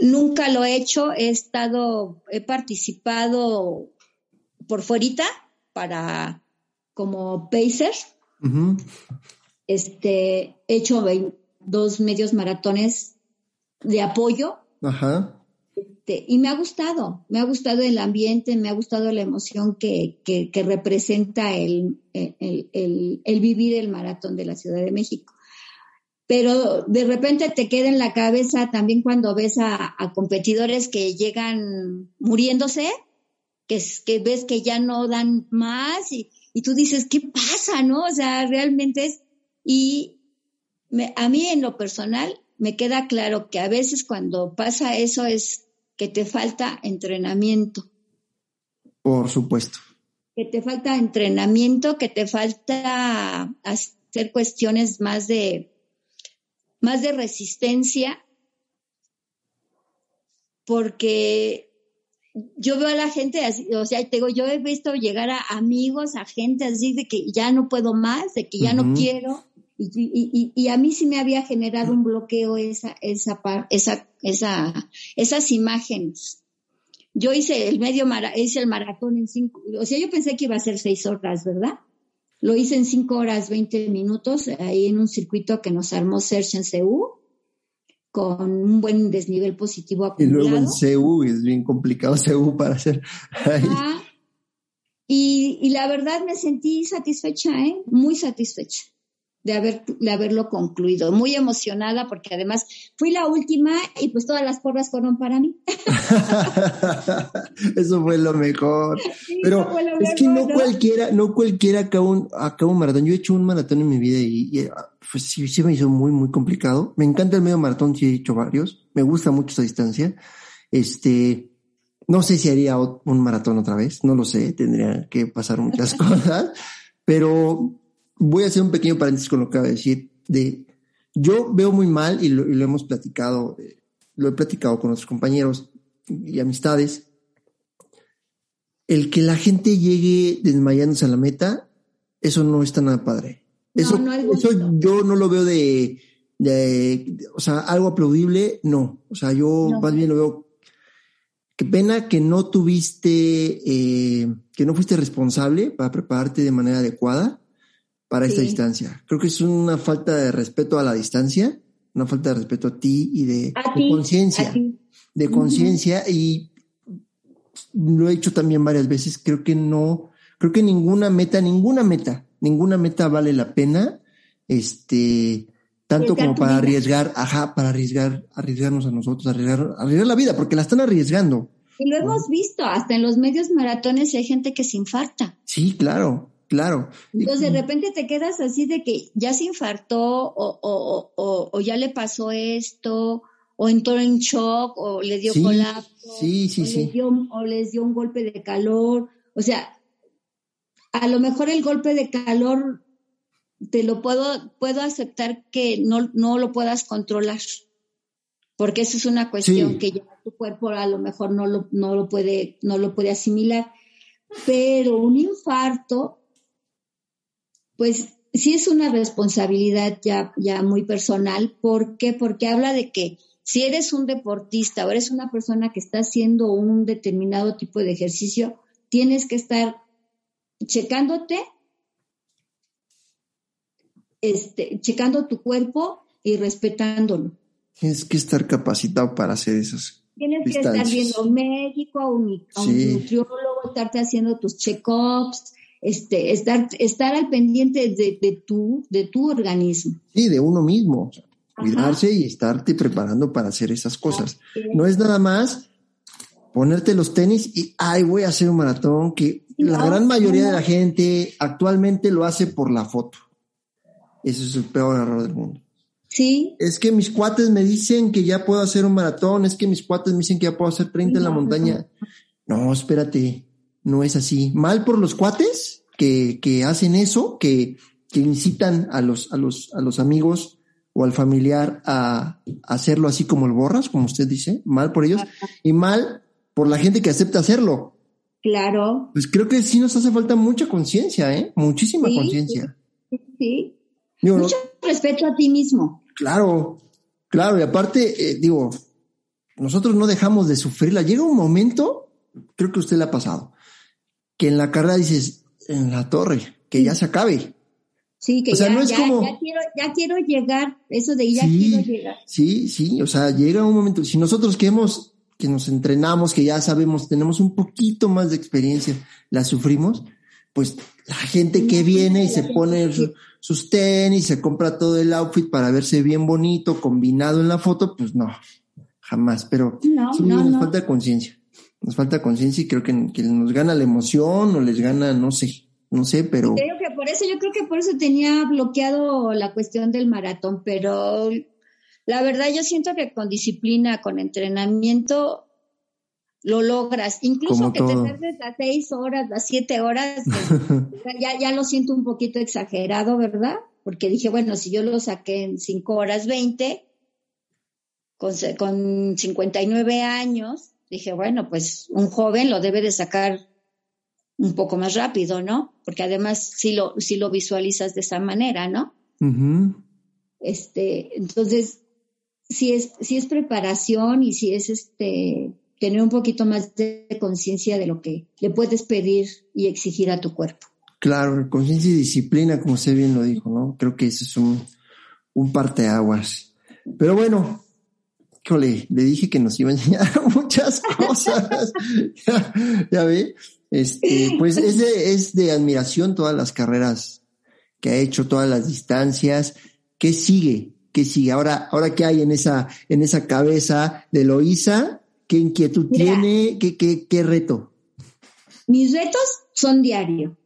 Nunca lo he hecho, he estado, he participado por fuerita para como pacer. Este, he hecho dos medios maratones de apoyo. Ajá este, y me ha gustado, me ha gustado el ambiente, me ha gustado la emoción que, representa el, el, vivir el maratón de la Ciudad de México. Pero de repente te queda en la cabeza también cuando ves a, competidores que llegan muriéndose, que, que, ves que ya no dan más y, tú dices, ¿qué pasa? ¿No? O sea, realmente es... Y a mí en lo personal me queda claro que a veces cuando pasa eso es que te falta entrenamiento. Por supuesto. Que te falta entrenamiento, que te falta hacer cuestiones más de, más de resistencia, porque yo veo a la gente así, o sea, tengo, yo he visto llegar a amigos, a gente así de que ya no puedo más, de que ya no quiero, y, a mí sí me había generado un bloqueo esa, esa, esa, esa, esas imágenes. Yo hice el medio hice el maratón en cinco, o sea, yo pensé que iba a ser seis horas, ¿verdad? Lo hice en cinco horas, veinte minutos, ahí en un circuito que nos armó Serge en CU, con un buen desnivel positivo acumulado. Y luego en CU es bien complicado CU para hacer. y, y la verdad me sentí satisfecha, ¿eh? Muy satisfecha de, haber, de haberlo concluido. Muy emocionada porque además fui la última y pues todas las porras fueron para mí. Eso fue lo mejor. Pero es que no, cualquiera, no cualquiera acaba un, acaba un maratón. Yo he hecho un maratón en mi vida y, pues sí, sí me hizo muy, muy complicado. Me encanta el medio maratón, sí he hecho varios. Me gusta mucho esa distancia. Este, no sé si haría un maratón otra vez, no lo sé, tendría que pasar muchas cosas, pero voy a hacer un pequeño paréntesis con lo que acaba de decir. De, yo veo muy mal, y lo, hemos platicado, eh, lo he platicado con otros compañeros y amistades, el que la gente llegue desmayándose a la meta, eso no está nada padre. Eso, eso yo no lo veo de, de, o sea, algo aplaudible, no. O sea, yo más bien lo veo. Qué pena que no tuviste, eh, que no fuiste responsable para prepararte de manera adecuada para esta distancia. Creo que es una falta de respeto a la distancia, una falta de respeto a ti y de, conciencia, de conciencia y lo he hecho también varias veces. Creo que no, creo que ninguna meta, ninguna meta, ninguna meta vale la pena, este, tanto como para arriesgar, ajá, para arriesgar, arriesgarnos a nosotros, arriesgar, arriesgar la vida, porque la están arriesgando. Y lo hemos visto, hasta en los medios maratones hay gente que se infarta. Sí, claro, claro. Entonces de repente te quedas así de que ya se infartó o, o, o, o ya le pasó esto, o entró en shock, o le dio colapso, sí, sí, o, sí. Les dio, o les dio un golpe de calor. O sea, a lo mejor el golpe de calor te lo puedo, puedo aceptar que no, no lo puedas controlar, porque eso es una cuestión Sí. que ya tu cuerpo a lo mejor no lo, no lo puede, no lo puede asimilar. Pero un infarto, pues sí es una responsabilidad ya, ya muy personal. ¿Por qué? Porque habla de que si eres un deportista o eres una persona que está haciendo un determinado tipo de ejercicio, tienes que estar checándote, este, checando tu cuerpo y respetándolo. Tienes que estar capacitado para hacer esas. Tienes que estar viendo médico, a un, a un Sí. nutriólogo, estarte haciendo tus check-ups, este, estar, estar al pendiente de, de tu, de tu organismo. Sí, de uno mismo. Ajá. cuidarse y estarte preparando para hacer esas cosas. No es nada más ponerte los tenis y, ay, voy a hacer un maratón, que la gran mayoría no. de la gente actualmente lo hace por la foto. Ese es el peor error del mundo. Sí, Es que mis cuates me dicen que ya puedo hacer un maratón, es que mis cuates me dicen que ya puedo hacer 30 en la montaña. No, espérate, no es así. Mal por los cuates que, que hacen eso, que, que incitan a los, a los, a los amigos o al familiar a, a hacerlo así como el borras, como usted dice. Mal por ellos. Y mal por la gente que acepta hacerlo. claro, Pues creo que sí nos hace falta mucha conciencia, ¿eh? Muchísima Sí, conciencia. sí. Digo, no- Mucho respeto a ti mismo. Claro, claro, y aparte, eh, digo, nosotros no dejamos de sufrirla. Llega un momento, creo que usted le ha pasado, que en la carrera dices, en la torre, que ya se acabe. Sí, que O sea, ya, no es ya, como- ya quiero, ya quiero llegar, eso de ya Sí. quiero llegar. Sí, sí, o sea, llega un momento, si nosotros que hemos, que nos entrenamos, que ya sabemos, tenemos un poquito más de experiencia, la sufrimos, pues la gente que viene y se pone su- sus tenis, se compra todo el outfit para verse bien bonito, combinado en la foto, pues no, jamás, pero No, sí no, nos no. falta conciencia, nos falta conciencia y creo que, que nos gana la emoción o les gana, no sé, no sé, pero Creo que por eso, yo creo que por eso tenía bloqueado la cuestión del maratón, pero la verdad yo siento que con disciplina, con entrenamiento, lo logras. Incluso Como que te todo. tardes las seis horas, las siete horas, pues, ya, ya lo siento un poquito exagerado, ¿verdad? Porque dije, bueno, si yo lo saqué en cinco horas veinte, con, con 59 años, dije, bueno, pues un joven lo debe de sacar un poco más rápido, ¿no? Porque además sí lo, sí lo visualizas de esa manera, ¿no? Este, entonces, sí es, es preparación y sí es este tener un poquito más de conciencia de lo que le puedes pedir y exigir a tu cuerpo. Claro, conciencia y disciplina, como usted bien lo dijo, ¿no? Creo que ese es un, un parteaguas. Pero bueno, híjole, le dije que nos iba a enseñar muchas cosas. ya, ya ve. Este, pues es de, es de admiración todas las carreras que ha hecho, todas las distancias. ¿Qué sigue? ¿Qué sigue? Ahora, ahora qué hay en esa, en esa cabeza de Loisa? ¿Qué inquietud Mira. tiene? ¿Qué, qué, qué reto? Mis retos son diario,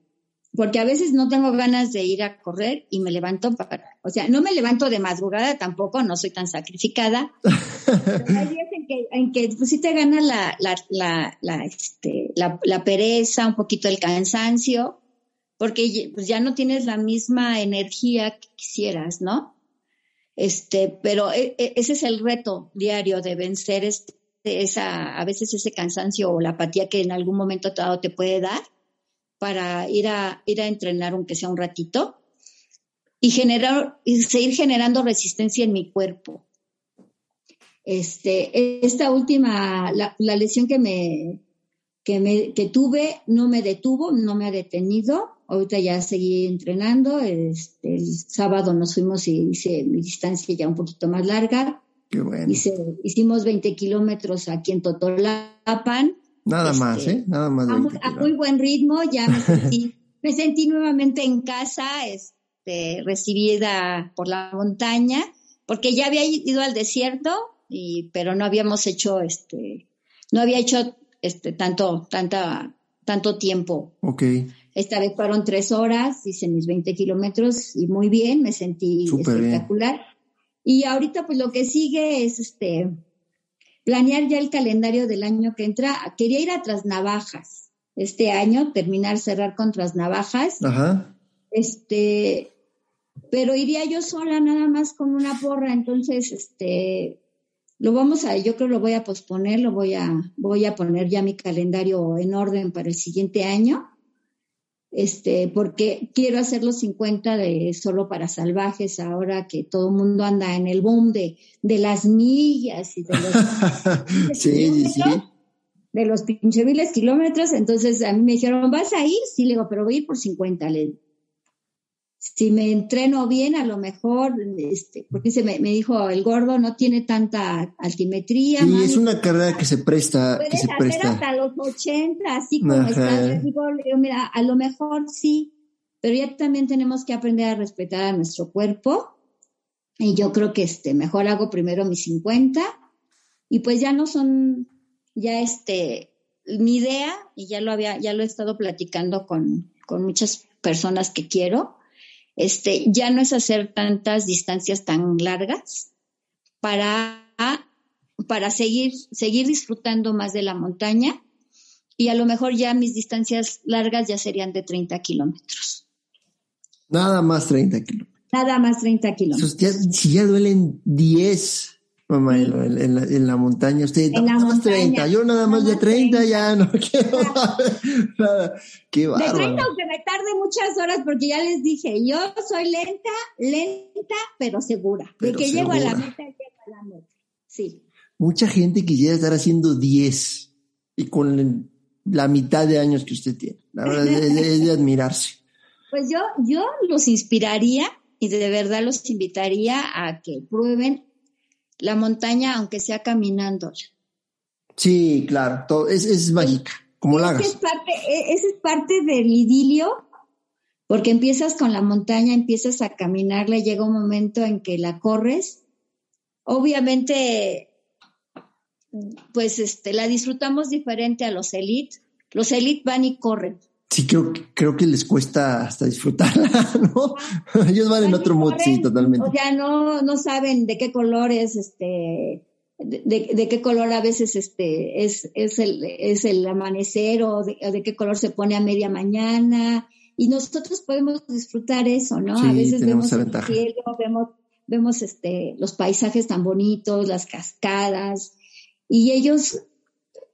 porque a veces no tengo ganas de ir a correr y me levanto para, o sea, no me levanto de madrugada tampoco, no soy tan sacrificada. Pero hay días en que, en que pues, sí te gana la, la, la, la, este, la, la pereza, un poquito el cansancio, porque pues, ya no tienes la misma energía que quisieras, ¿no? Este, pero e- e- ese es el reto diario de vencer este, esa, a veces ese cansancio o la apatía que en algún momento dado te puede dar para ir a, ir a entrenar aunque sea un ratito y generar, y seguir generando resistencia en mi cuerpo. Este, esta última, la, la lesión que me, que me, que tuve no me detuvo, no me ha detenido. Ahorita ya seguí entrenando. Este, el sábado nos fuimos y hice mi distancia ya un poquito más larga. Qué bueno. Hice, hicimos 20 kilómetros aquí en Totolapan. Nada Este, más, ¿eh? Nada más. A muy, 20 a muy buen ritmo, ya me sentí, me sentí nuevamente en casa. Este, este, recibida por la montaña, porque ya había ido al desierto, y, pero no habíamos hecho, este, no había hecho este, tanto, tanta, tanto tiempo. Ok. Esta vez fueron tres horas, hice mis 20 kilómetros y muy bien, me sentí espectacular. Y ahorita pues lo que sigue es este planear ya el calendario del año que entra. Quería ir a Trasnavajas este año, terminar, cerrar con Trasnavajas. Ajá. Este, pero iría yo sola nada más con una porra, entonces este lo vamos a, yo creo lo voy a posponer, lo voy a, voy a poner ya mi calendario en orden para el siguiente año este, porque quiero hacer los 50 de solo para salvajes ahora que todo el mundo anda en el boom de, de las millas y de los, sí, sí. de los pinche miles kilómetros. Entonces a mí me dijeron, ¿vas a ir? Sí, le digo, pero voy a ir por 50. Le si me entreno bien, a lo mejor, este, porque se me, dijo el gordo no tiene tanta altimetría. Sí, es una carrera que se presta. Puedes que se hacer presta. hasta los 80, así como estás. Digo, mira, a lo mejor sí, pero ya también tenemos que aprender a respetar a nuestro cuerpo. Y yo creo que este, mejor hago primero mis 50 y pues ya no son, ya este, mi idea, y ya lo había, ya lo he estado platicando con, con muchas personas que quiero, este, ya no es hacer tantas distancias tan largas para, para seguir, seguir disfrutando más de la montaña y a lo mejor ya mis distancias largas ya serían de 30 kilómetros. Nada más 30 kilómetros. Nada más 30 kilómetros. si ya duelen 10 Mamá, en, la, montaña, usted nada más 30, yo nada más de 30, ya no quiero nada. Qué De 30 aunque me tarde muchas horas porque ya les dije, yo soy lenta, lenta, pero segura. de que llego a la meta, llego a la meta. Sí. Mucha gente quisiera estar haciendo 10 y con la mitad de años que usted tiene. La verdad es de admirarse. Pues yo, yo los inspiraría y de verdad los invitaría a que prueben la montaña, aunque sea caminando. Sí, claro, todo, es, es mágica, como la hagas. Es parte, e, esa es parte del idilio, porque empiezas con la montaña, empiezas a caminarla, llega un momento en que la corres. Obviamente, pues este, la disfrutamos diferente a los elite. Los elite van y corren sí creo, creo que les cuesta hasta disfrutarla, ¿no? Ellos van en otro mood, sí, totalmente. O sea, no, no saben de qué color es este, de, qué color a veces este es, es, el, es el amanecer o de, qué color se pone a media mañana. Y nosotros podemos disfrutar eso, ¿no? a veces vemos el cielo, vemos, vemos este, los paisajes tan bonitos, las cascadas, y ellos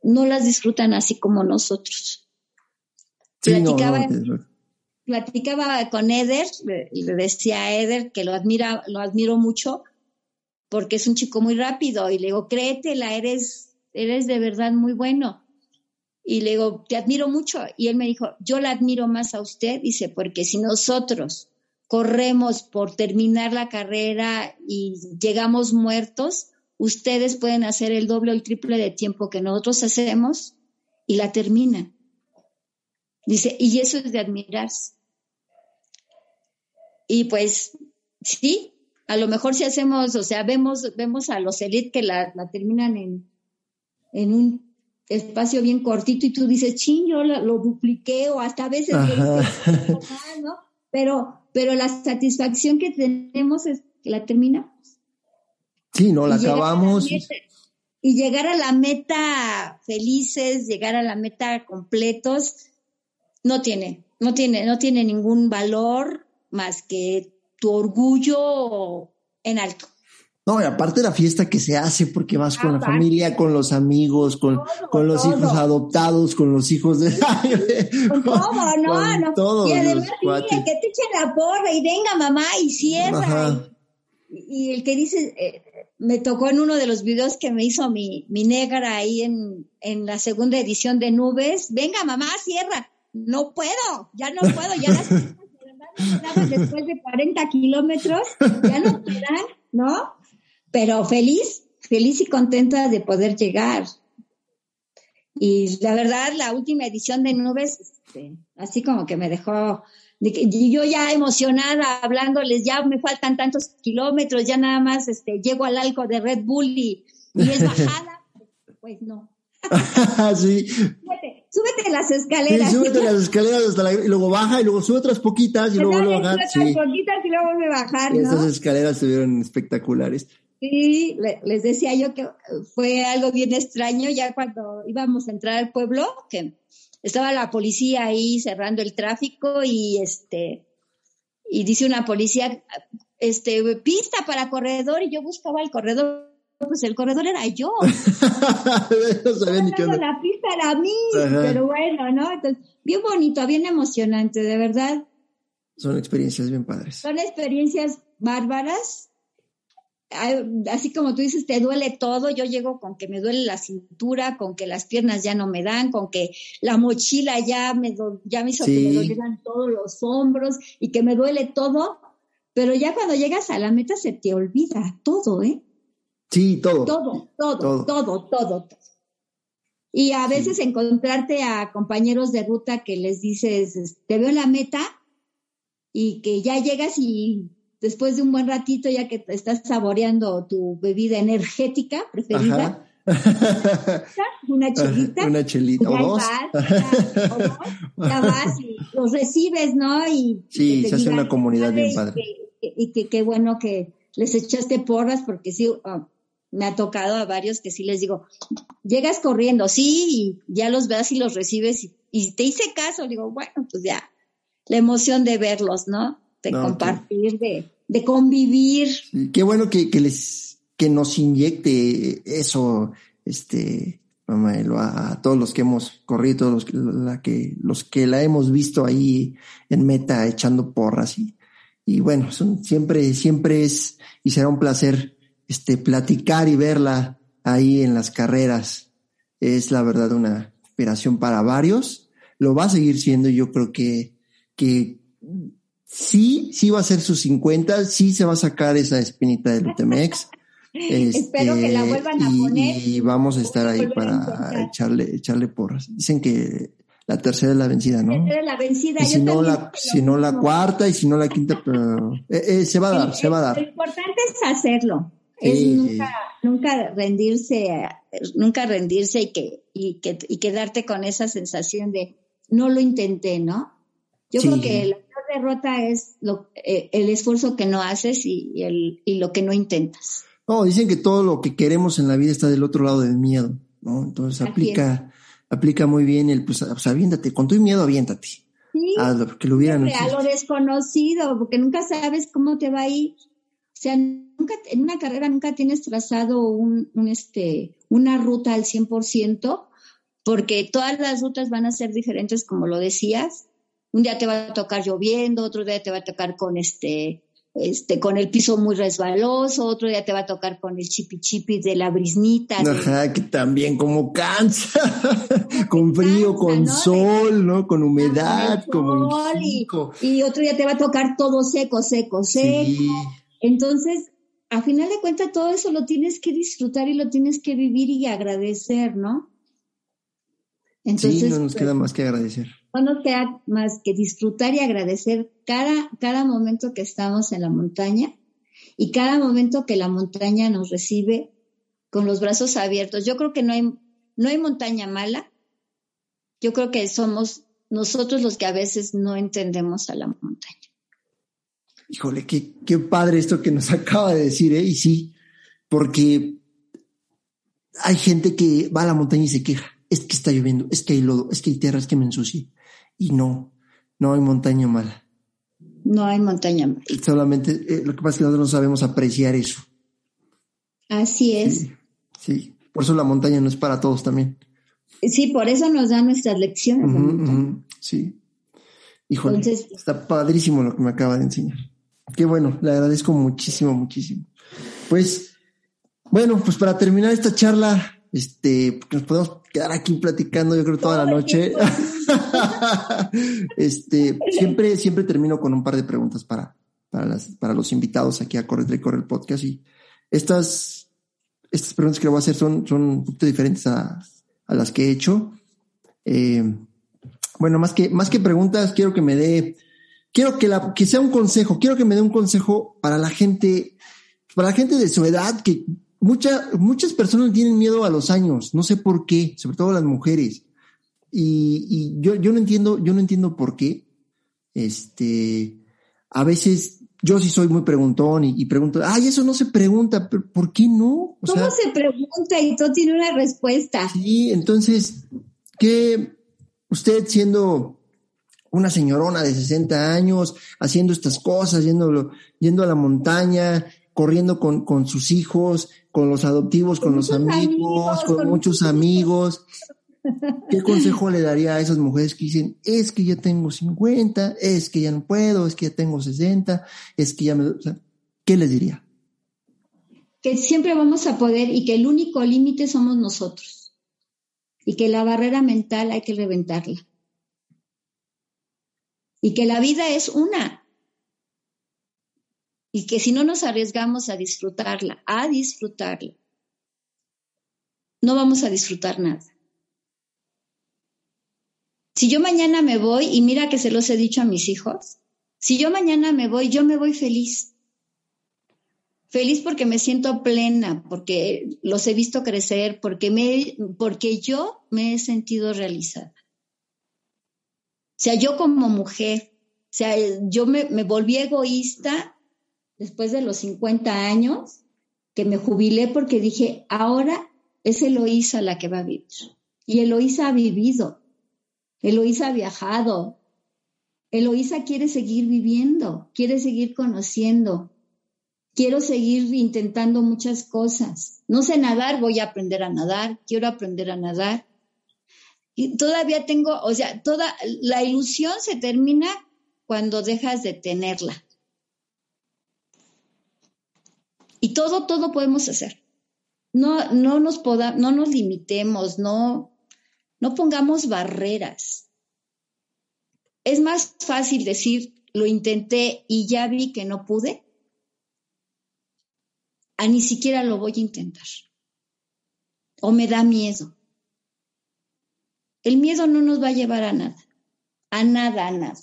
no las disfrutan así como nosotros platicaba, platicaba con Eder, y le decía a Eder que lo admira, lo admiro mucho porque es un chico muy rápido y le digo, créetela, eres, eres de verdad muy bueno. Y le digo, te admiro mucho. Y él me dijo, yo la admiro más a usted, dice, porque si nosotros corremos por terminar la carrera y llegamos muertos, ustedes pueden hacer el doble o el triple de tiempo que nosotros hacemos y la terminan. Dice, y eso es de admirarse. Y pues sí, a lo mejor si hacemos, o sea, vemos, vemos a los elite que la, terminan en, en un espacio bien cortito y tú dices, ching, yo lo, dupliqué o hasta a veces ¿no? Pero, pero la satisfacción que tenemos es que la terminamos. Sí, no, la acabamos. y llegar a la meta felices, llegar a la meta completos, no tiene, no tiene, no tiene ningún valor más que tu orgullo en alto. No, y aparte la fiesta que se hace porque vas con la familia, con los amigos, con, con los hijos adoptados, con los hijos de... con todo, no, no. Todos y además que te echen la porra y venga mamá y cierra. Y, el que dice, eh, me tocó en uno de los videos que me hizo mi, mi negra ahí en, en la segunda edición de Nubes, venga mamá, cierra no puedo, ya no puedo, ya las después de 40 kilómetros, ya no quedan, ¿no? Pero feliz, feliz y contenta de poder llegar. Y la verdad, la última edición de Nubes, este, así como que me dejó, de que yo ya emocionada hablándoles, ya me faltan tantos kilómetros, ya nada más este, llego al alco de Red Bull y, y es bajada, pues no. sí. Súbete, las escaleras. Sí, súbete las escaleras hasta la, y luego baja y luego sube otras poquitas y luego vuelve a bajar. Sube otras poquitas y luego vuelve a bajar, Y ¿no? esas escaleras estuvieron espectaculares. Sí, le- les decía yo que fue algo bien extraño ya cuando íbamos a entrar al pueblo, que estaba la policía ahí cerrando el tráfico y este y dice una policía este pista para corredor y yo buscaba el corredor, pues el corredor era yo. no sabía ni qué Dando onda. la pista era a mí, Ajá. pero bueno, ¿no? Entonces, bien bonito, bien emocionante, de verdad. Son experiencias bien padres. Son experiencias bárbaras. Así como tú dices, te duele todo. Yo llego con que me duele la cintura, con que las piernas ya no me dan, con que la mochila ya me, do- ya me hizo que Sí. me dolieran todos los hombros y que me duele todo. Pero ya cuando llegas a la meta se te olvida todo, ¿eh? Sí, todo. Todo, todo, Todo. todo, todo. Y a veces encontrarte a compañeros de ruta que les dices, te veo en la meta y que ya llegas y después de un buen ratito, ya que te estás saboreando tu bebida energética preferida, Ajá. una chelita, Una chelita. ya O dos. vas, ya, o dos, ya vas y los recibes, ¿no? Y Sí, se hace digan, una comunidad bien "Padre", padre. Y que- y que qué bueno que les echaste porras, porque sí, ah, me ha tocado a varios que sí les digo, llegas corriendo, sí, y ya los veas y los recibes y, y te hice caso, digo, bueno, pues ya, la emoción de verlos, ¿no? De No, compartir, de, de convivir. Sí, qué bueno que, que les que nos inyecte eso, este, Mamaelo, a, a todos los que hemos corrido, todos los que la que los que la hemos visto ahí en meta echando porras y, y bueno, son, siempre siempre es y será un placer este platicar y verla ahí en las carreras. Es la verdad una inspiración para varios. Lo va a seguir siendo y yo creo que que sí, sí va a ser sus 50, sí se va a sacar esa espinita del UTMX. Espero que la vuelvan a Este, y, poner. y vamos a estar ahí para echarle, echarle porras. Dicen que la tercera es la vencida, ¿no? Era la vencida. Y si yo no la, si no la cuarta y si no la quinta, pero eh, eh, se va a dar, El- se va a Lo dar. importante es hacerlo. Es Sí, nunca, nunca rendirse, nunca rendirse y que, y que, y quedarte con esa sensación de no lo intenté, ¿no? Yo Sí. creo que la peor derrota es lo, eh, el esfuerzo que no haces y, y el, y lo que no intentas. No, dicen que todo lo que queremos en la vida está del otro lado del miedo, ¿no? Entonces Así aplica, aplica muy bien el, pues, pues aviéntate, con tu miedo aviéntate. Sí, Hazlo, porque lo hubieran a lo desconocido, porque nunca sabes cómo te va a ir. O sea, nunca, en una carrera nunca tienes trazado un, un, este, una ruta al 100%, porque todas las rutas van a ser diferentes, como lo decías. Un día te va a tocar lloviendo, otro día te va a tocar con este, este, con el piso muy resbaloso, otro día te va a tocar con el chipi chipi de la brisnita. Ajá, que también como cansa, con frío, cansa, con ¿no? sol, ¿no? Con humedad, con el como el y-. Y otro día te va a tocar todo seco, seco, seco. Sí, Entonces, a final de cuentas, todo eso lo tienes que disfrutar y lo tienes que vivir y agradecer, ¿no? Entonces, sí, no nos pues, queda más que agradecer. no nos queda más que disfrutar y agradecer cada, cada momento que estamos en la montaña y cada momento que la montaña nos recibe con los brazos abiertos. Yo creo que no hay, no hay montaña mala. Yo creo que somos nosotros los que a veces no entendemos a la montaña. Híjole, qué, qué padre esto que nos acaba de decir, ¿eh? Y sí, porque hay gente que va a la montaña y se queja. Es que está lloviendo, es que hay lodo, es que hay tierra, es que me ensucie. Y no, no hay montaña mala. No hay montaña mala. Solamente eh, lo que pasa es que nosotros no sabemos apreciar eso. Así es. Sí, sí. Por eso la montaña no es para todos también. Sí, por eso nos dan nuestras lecciones. Sí. Híjole, Entonces- está padrísimo lo que me acaba de enseñar. Qué bueno, le agradezco muchísimo, muchísimo. Pues, bueno, pues para terminar esta charla, este, porque nos podemos quedar aquí platicando, yo creo, toda la noche. este, siempre, siempre termino con un par de preguntas para, para las, para los invitados aquí a Correr y Correr Podcast. Y estas, estas preguntas que le voy a hacer son, son un poquito diferentes a, a las que he hecho. Eh, bueno, más que, más que preguntas, quiero que me dé quiero que, la, que sea un consejo, quiero que me dé un consejo para la gente, para la gente de su edad, que mucha, muchas personas tienen miedo a los años, no sé por qué, sobre todo las mujeres. Y, y yo, yo no entiendo, yo no entiendo por qué. Este, a veces yo sí soy muy preguntón y, pregunto, ay, eso no se pregunta, ¿por qué no? ¿Cómo se pregunta y todo tiene una respuesta? Sí, entonces, ¿qué usted siendo una señorona de 60 años, haciendo estas cosas, yendo, yendo a la montaña, corriendo con, con sus hijos, con los adoptivos, con, los amigos, con, muchos amigos. ¿Qué consejo le daría a esas mujeres que dicen, es que ya tengo 50, es que ya no puedo, es que ya tengo 60, es que ya me... ¿Qué les diría? Que siempre vamos a poder y que el único límite somos nosotros. Y que la barrera mental hay que reventarla. Y que la vida es una. Y que si no nos arriesgamos a disfrutarla, a disfrutarla, no vamos a disfrutar nada. Si yo mañana me voy, y mira que se los he dicho a mis hijos, si yo mañana me voy, yo me voy feliz. Feliz porque me siento plena, porque los he visto crecer, porque, me, porque yo me he sentido realizada. Sea, yo como mujer, o sea, yo me, me volví egoísta después de los 50 años, que me jubilé porque dije, ahora es Eloísa la que va a vivir. Y Eloísa ha vivido. Eloísa ha viajado. Eloísa quiere seguir viviendo, quiere seguir conociendo. Quiero seguir intentando muchas cosas. No sé nadar, voy a aprender a nadar, quiero aprender a nadar. Y todavía tengo, o sea, toda la ilusión se termina cuando dejas de tenerla. Y todo, todo podemos hacer. No, no nos poda, no nos limitemos, no, no pongamos barreras. Es más fácil decir, lo intenté y ya vi que no pude, a ni siquiera lo voy a intentar. O me da miedo. El miedo no nos va a llevar a nada, a nada, a nada.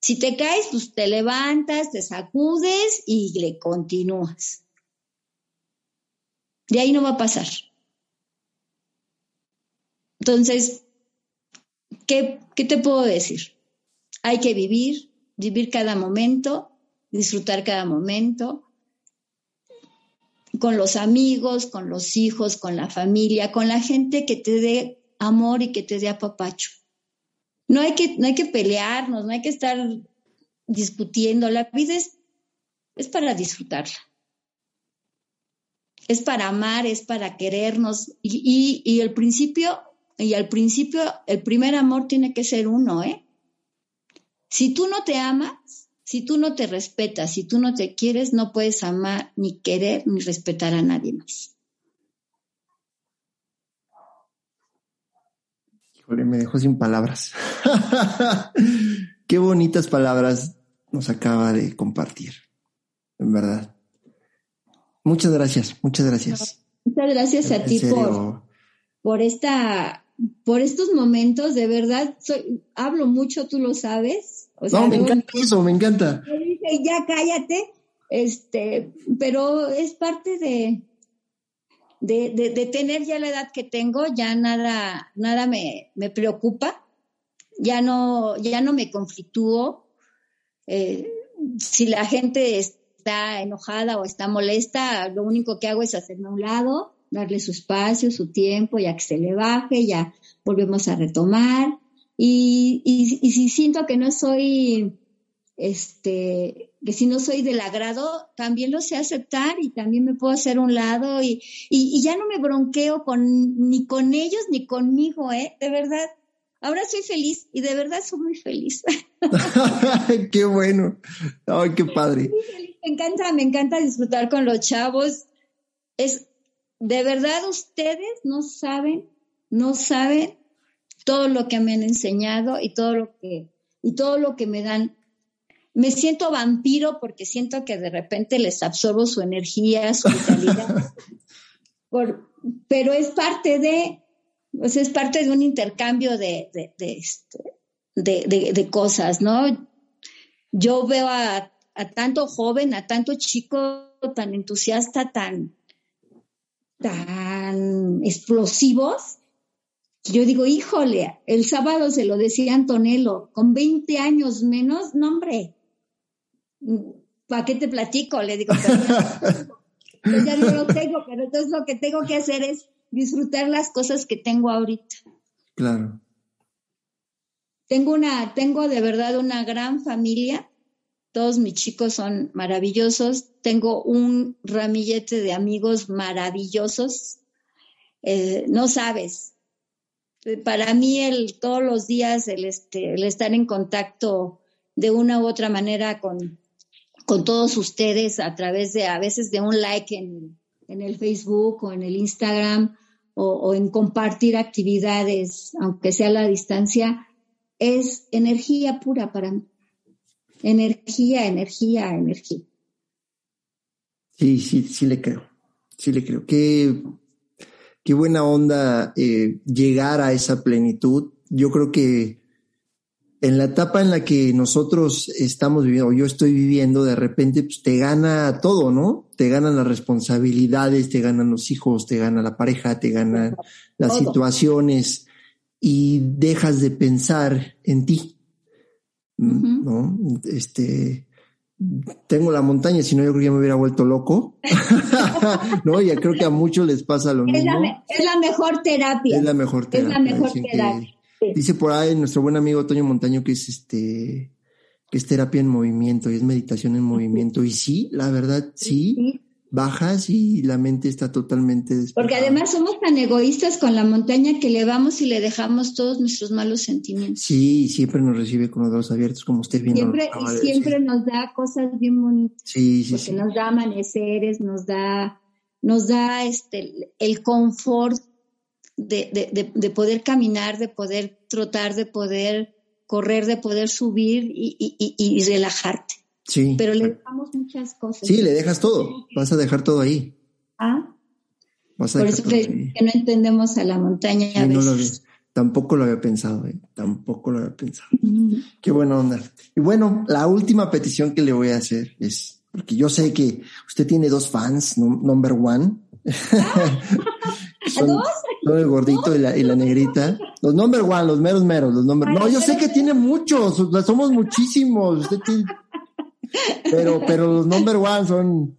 Si te caes, pues te levantas, te sacudes y le continúas. De ahí no va a pasar. Entonces, ¿qué, te puedo decir? Hay que vivir, vivir cada momento, disfrutar cada momento, con los amigos, con los hijos, con la familia, con la gente que te dé amor y que te dé apapacho. No hay que, no hay que pelearnos, no hay que estar discutiendo. La vida es, es para disfrutarla. Es para amar, es para querernos. Y, y, y el principio y al principio, el primer amor tiene que ser uno, ¿eh? Si tú no te amas, si tú no te respetas, si tú no te quieres, no puedes amar, ni querer, ni respetar a nadie más. Híjole, me dejó sin palabras. Qué bonitas palabras nos acaba de compartir, en verdad. Muchas gracias, muchas gracias. Muchas gracias a ti por, por esta por estos momentos, de verdad, soy, hablo mucho, tú lo sabes. no, me encanta eso, me encanta. dije, ya cállate, este, pero es parte de, de, de, tener ya la edad que tengo, ya nada, nada me, me preocupa, ya no, ya no me conflictúo. Eh, si la gente está enojada o está molesta, lo único que hago es hacerme a un lado darle su espacio, su tiempo, ya que se le baje, ya volvemos a retomar. Y, y, si siento que no soy, este, que si no soy del agrado, también lo sé aceptar y también me puedo hacer un lado y, y, ya no me bronqueo con, ni con ellos ni conmigo, ¿eh? De verdad. Ahora soy feliz y de verdad soy muy feliz. qué bueno. Ay, qué padre. Me encanta, me encanta disfrutar con los chavos. Es, de verdad ustedes no saben, no saben todo lo que me han enseñado y todo lo que y todo lo que me dan. Me siento vampiro porque siento que de repente les absorbo su energía, su vitalidad. pero es parte de, es parte de un intercambio de, de, de, este, de, cosas, ¿no? yo veo a, tanto joven, a tanto chico tan entusiasta, tan, tan explosivos, yo digo, híjole, el sábado se lo decía Antonello, con 20 años menos, no hombre, ¿para qué te platico? Le digo, pues ya no lo tengo, pero entonces lo que tengo que hacer es disfrutar las cosas que tengo ahorita. Claro. Tengo una, tengo de verdad una gran familia. Todos mis chicos son maravillosos. Tengo un ramillete de amigos maravillosos. Eh, no sabes. Para mí el todos los días el, este, el estar en contacto de una u otra manera con, con todos ustedes a través de a veces de un like en, en el Facebook o en el Instagram o, en compartir actividades, aunque sea a la distancia, es energía pura para mí. Energía, energía, energía. Sí, sí, sí le creo. Sí le creo. Qué, qué buena onda eh, llegar a esa plenitud. Yo creo que en la etapa en la que nosotros estamos viviendo, o yo estoy viviendo, de repente pues, te gana todo, ¿no? Te ganan las responsabilidades, te ganan los hijos, te gana la pareja, te ganan las situaciones y dejas de pensar en ti, ¿no? Este, tengo la montaña, si no yo creo que ya me hubiera vuelto loco, ¿no? Ya creo que a muchos les pasa lo mismo. es la mejor terapia. Es la mejor terapia. Es la mejor terapia. Dice por ahí nuestro buen amigo Toño Montaño que es este que es terapia en movimiento y es meditación en movimiento. Y sí, la verdad, sí, bajas y la mente está totalmente Porque además somos tan egoístas con la montaña que le vamos y le dejamos todos nuestros malos sentimientos. Sí, siempre nos recibe con los brazos abiertos, como usted viendo. Siempre, y siempre nos da cosas bien bonitas. Sí, sí, porque nos da amaneceres, nos da, nos da este el confort de, de, poder caminar, de poder trotar, de poder correr, de poder subir y, y, y, relajarte. Sí. Pero le dejamos muchas cosas. Sí, le dejas todo. Vas a dejar todo ahí. Ah. Vas a Por eso que, no entendemos a la montaña a veces. tampoco lo había pensado, ¿eh? tampoco lo había pensado. Qué buena onda. Y bueno, la última petición que le voy a hacer es, porque yo sé que usted tiene dos fans, number one. Ah. ¿Dos? El gordito y la, y la negrita. Los number one, los meros meros, los number. No, yo sé que tiene muchos, somos muchísimos. Pero, pero los number one son,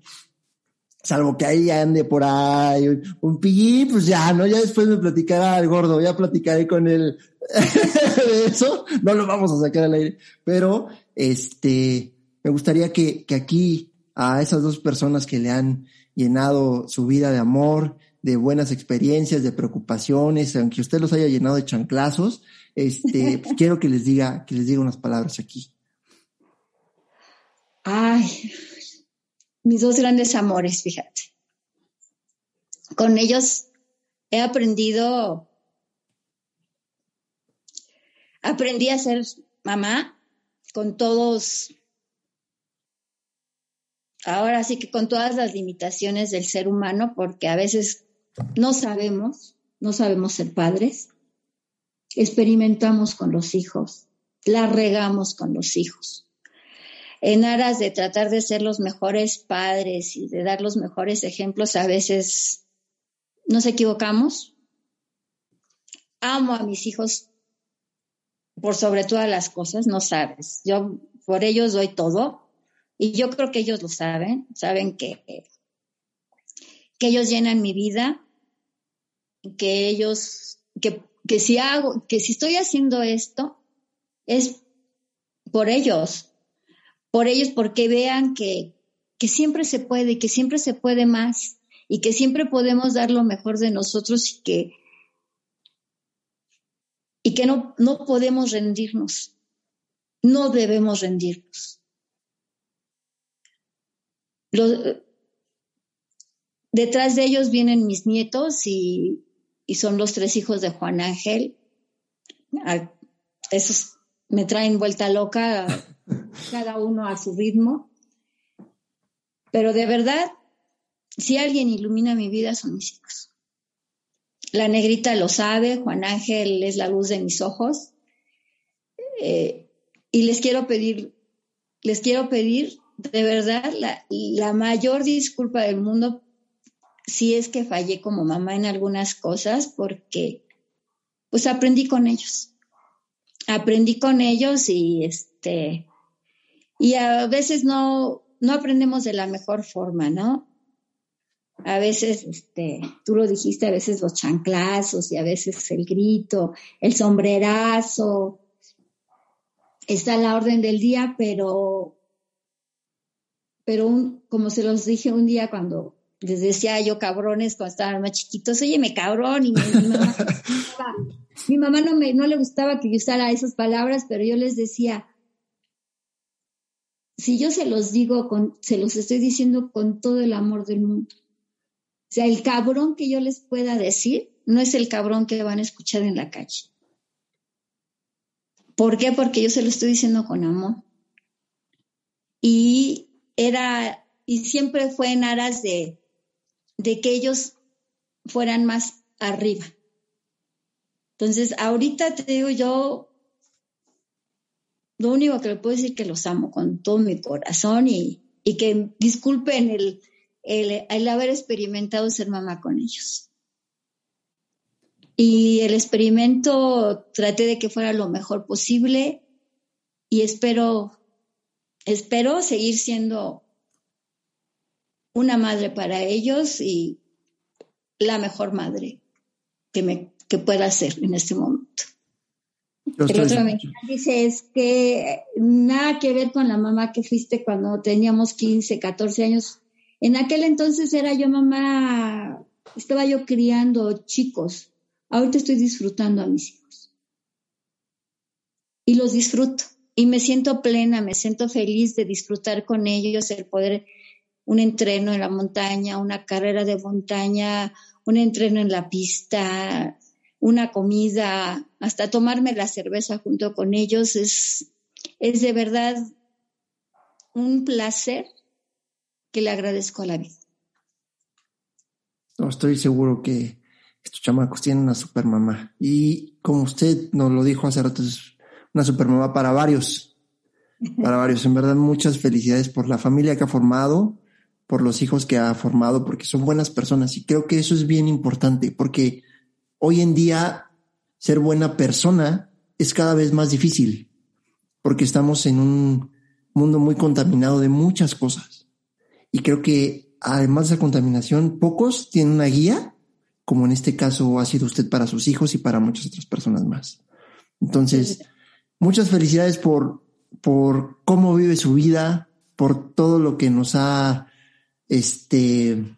salvo que ahí ande por ahí un, un pues ya, ¿no? Ya después me platicará el gordo, ya platicaré con él de eso, no lo vamos a sacar al aire, pero este, me gustaría que, que aquí a esas dos personas que le han llenado su vida de amor, de buenas experiencias, de preocupaciones, aunque usted los haya llenado de chanclazos, este, pues quiero que les diga, que les diga unas palabras aquí. Ay, mis dos grandes amores, fíjate. Con ellos he aprendido, aprendí a ser mamá con todos, ahora sí que con todas las limitaciones del ser humano, porque a veces no sabemos, no sabemos ser padres, experimentamos con los hijos, la regamos con los hijos. En aras de tratar de ser los mejores padres y de dar los mejores ejemplos, a veces nos equivocamos. Amo a mis hijos por sobre todas las cosas, no sabes. Yo por ellos doy todo y yo creo que ellos lo saben, saben que, que ellos llenan mi vida que ellos, que, que si hago, que si estoy haciendo esto, es por ellos, por ellos, porque vean que, que siempre se puede, que siempre se puede más y que siempre podemos dar lo mejor de nosotros y que, y que no, no podemos rendirnos, no debemos rendirnos. detrás de ellos vienen mis nietos y y son los tres hijos de Juan Ángel. Esos me traen vuelta loca, cada uno a su ritmo. Pero de verdad, si alguien ilumina mi vida son mis hijos. La negrita lo sabe, Juan Ángel es la luz de mis ojos. Eh, y les quiero pedir les quiero pedir de verdad la, la mayor disculpa del mundo si es que fallé como mamá en algunas cosas, porque pues aprendí con ellos. Aprendí con ellos y este, y a veces no, no aprendemos de la mejor forma, ¿no? A veces, este, tú lo dijiste, a veces los chanclazos y a veces el grito, el sombrerazo, está a la orden del día, pero, pero como se los dije un día cuando les decía yo cabrones cuando estaban más chiquitos, oye, me cabrón, y mi, mamá, mi mamá no, me, no le gustaba que yo usara esas palabras, pero yo les decía, si yo se los digo, con, se los estoy diciendo con todo el amor del mundo. O sea, el cabrón que yo les pueda decir no es el cabrón que van a escuchar en la calle. ¿Por qué? Porque yo se lo estoy diciendo con amor. Y era, y siempre fue en aras de, de que ellos fueran más arriba. Entonces, ahorita te digo yo, lo único que le puedo decir es que los amo con todo mi corazón y, que disculpen el, el, haber experimentado ser mamá con ellos. Y el experimento traté de que fuera lo mejor posible y espero, espero seguir siendo una madre para ellos y la mejor madre que, me, que pueda ser en este momento. El otro me dice es que nada que ver con la mamá que fuiste cuando teníamos 15, 14 años. En aquel entonces era yo mamá, estaba yo criando chicos. Ahorita estoy disfrutando a mis hijos. Y los disfruto. Y me siento plena, me siento feliz de disfrutar con ellos, el poder, un entreno en la montaña, una carrera de montaña, un entreno en la pista, una comida, hasta tomarme la cerveza junto con ellos, es, es de verdad un placer que le agradezco a la vida. No, estoy seguro que estos chamacos tienen una super mamá. Y como usted nos lo dijo hace rato, es una super mamá para varios. Para varios. En verdad, muchas felicidades por la familia que ha formado, por los hijos que ha formado, porque son buenas personas. Y creo que eso es bien importante, porque hoy en día ser buena persona es cada vez más difícil porque estamos en un mundo muy contaminado de muchas cosas. Y creo que además de esa contaminación, pocos tienen una guía, como en este caso ha sido usted para sus hijos y para muchas otras personas más. Entonces, muchas felicidades por, por cómo vive su vida, por todo lo que nos ha este,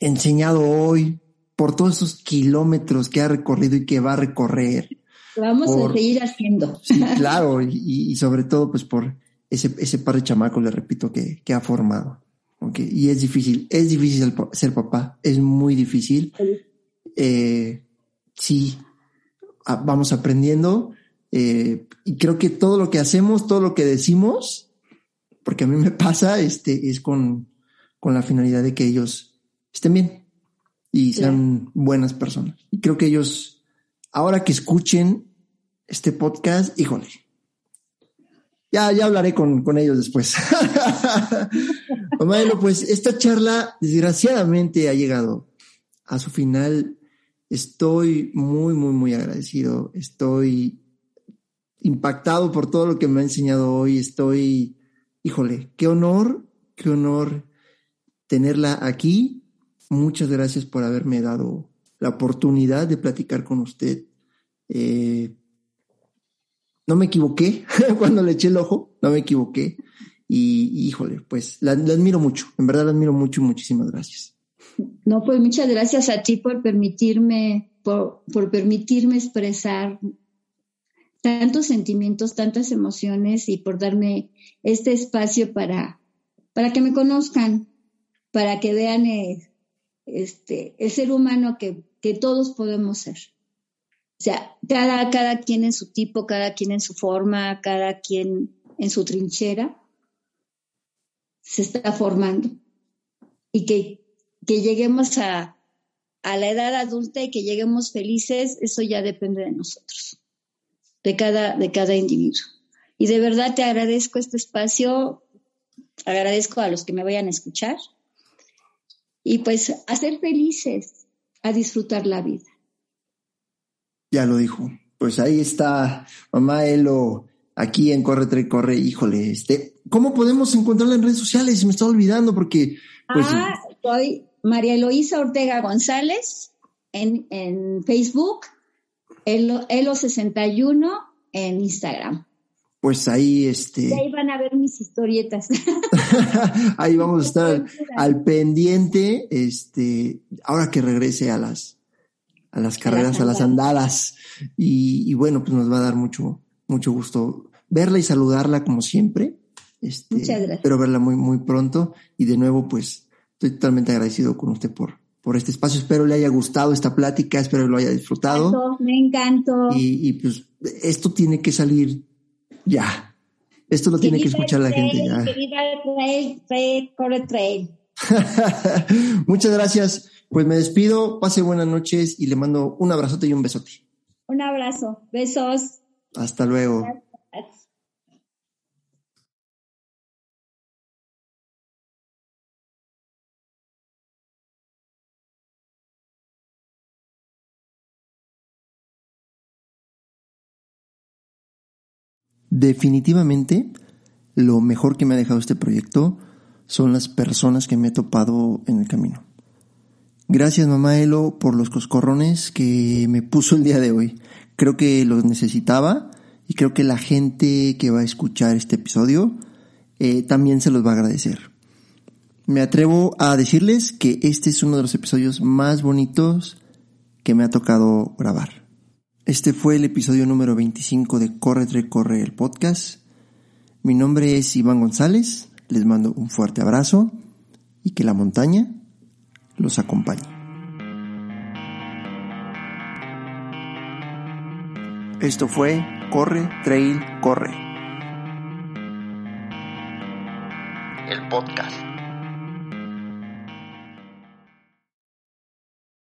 enseñado hoy, por todos esos kilómetros que ha recorrido y que va a recorrer. vamos a seguir haciendo. Sí, claro, y, sobre todo pues por ese, ese par de chamacos, le repito, que, que ha formado. Okay. Y es difícil, es difícil ser papá, es muy difícil. Eh, sí, vamos aprendiendo eh, y creo que todo lo que hacemos, todo lo que decimos, porque a mí me pasa, este, es con, con la finalidad de que ellos estén bien, y sean buenas personas. Y creo que ellos, ahora que escuchen este podcast, híjole, ya, ya hablaré con, con ellos después. bueno, pues esta charla desgraciadamente ha llegado a su final. Estoy muy, muy, muy agradecido. Estoy impactado por todo lo que me ha enseñado hoy. Estoy, híjole, qué honor, qué honor tenerla aquí Muchas gracias por haberme dado la oportunidad de platicar con usted. Eh, no me equivoqué cuando le eché el ojo, no me equivoqué. Y, híjole, pues la, admiro mucho, en verdad la admiro mucho y muchísimas gracias. No, pues muchas gracias a ti por permitirme, por, por permitirme expresar tantos sentimientos, tantas emociones y por darme este espacio para, para que me conozcan, para que vean eh, este, el ser humano que, todos podemos ser. O sea, cada, cada quien en su tipo, cada quien en su forma, cada quien en su trinchera, se está formando. Y que, que lleguemos a, a la edad adulta y que lleguemos felices, eso ya depende de nosotros, de cada, de cada individuo. Y de verdad te agradezco este espacio, agradezco a los que me vayan a escuchar y pues a ser felices, a disfrutar la vida. Ya lo dijo. Pues ahí está mamá Elo aquí en Corre Tre Corre. Híjole, este, ¿cómo podemos encontrarla en redes sociales? Me estaba olvidando porque pues, ah, soy María Eloísa Ortega González en, en Facebook, Elo, Elo61 en Instagram pues ahí este. ahí van a ver mis historietas. ahí vamos a estar al, pendiente, este, ahora que regrese a las, a las carreras, a las, andadas. Y, bueno, pues nos va a dar mucho, mucho gusto verla y saludarla como siempre. Este, Muchas gracias. Espero verla muy, muy pronto. Y de nuevo, pues, estoy totalmente agradecido con usted por, por este espacio. Espero le haya gustado esta plática, espero lo haya disfrutado. Me encantó. Y, y pues esto tiene que salir ya. Esto lo tiene que escuchar la gente ya. Muchas gracias. Pues me despido, pase buenas noches y le mando un abrazote y un besote. Un abrazo, besos. Hasta luego. Definitivamente, lo mejor que me ha dejado este proyecto son las personas que me he topado en el camino. Gracias mamá Elo por los coscorrones que me puso el día de hoy. Creo que los necesitaba y creo que la gente que va a escuchar este episodio eh, también se los va a agradecer. Me atrevo a decirles que este es uno de los episodios más bonitos que me ha tocado grabar. Este fue el episodio número 25 de Corre Tre Corre el podcast. Mi nombre es Iván González. Les mando un fuerte abrazo y que la montaña los acompañe. Esto fue Corre Trail Corre. El podcast.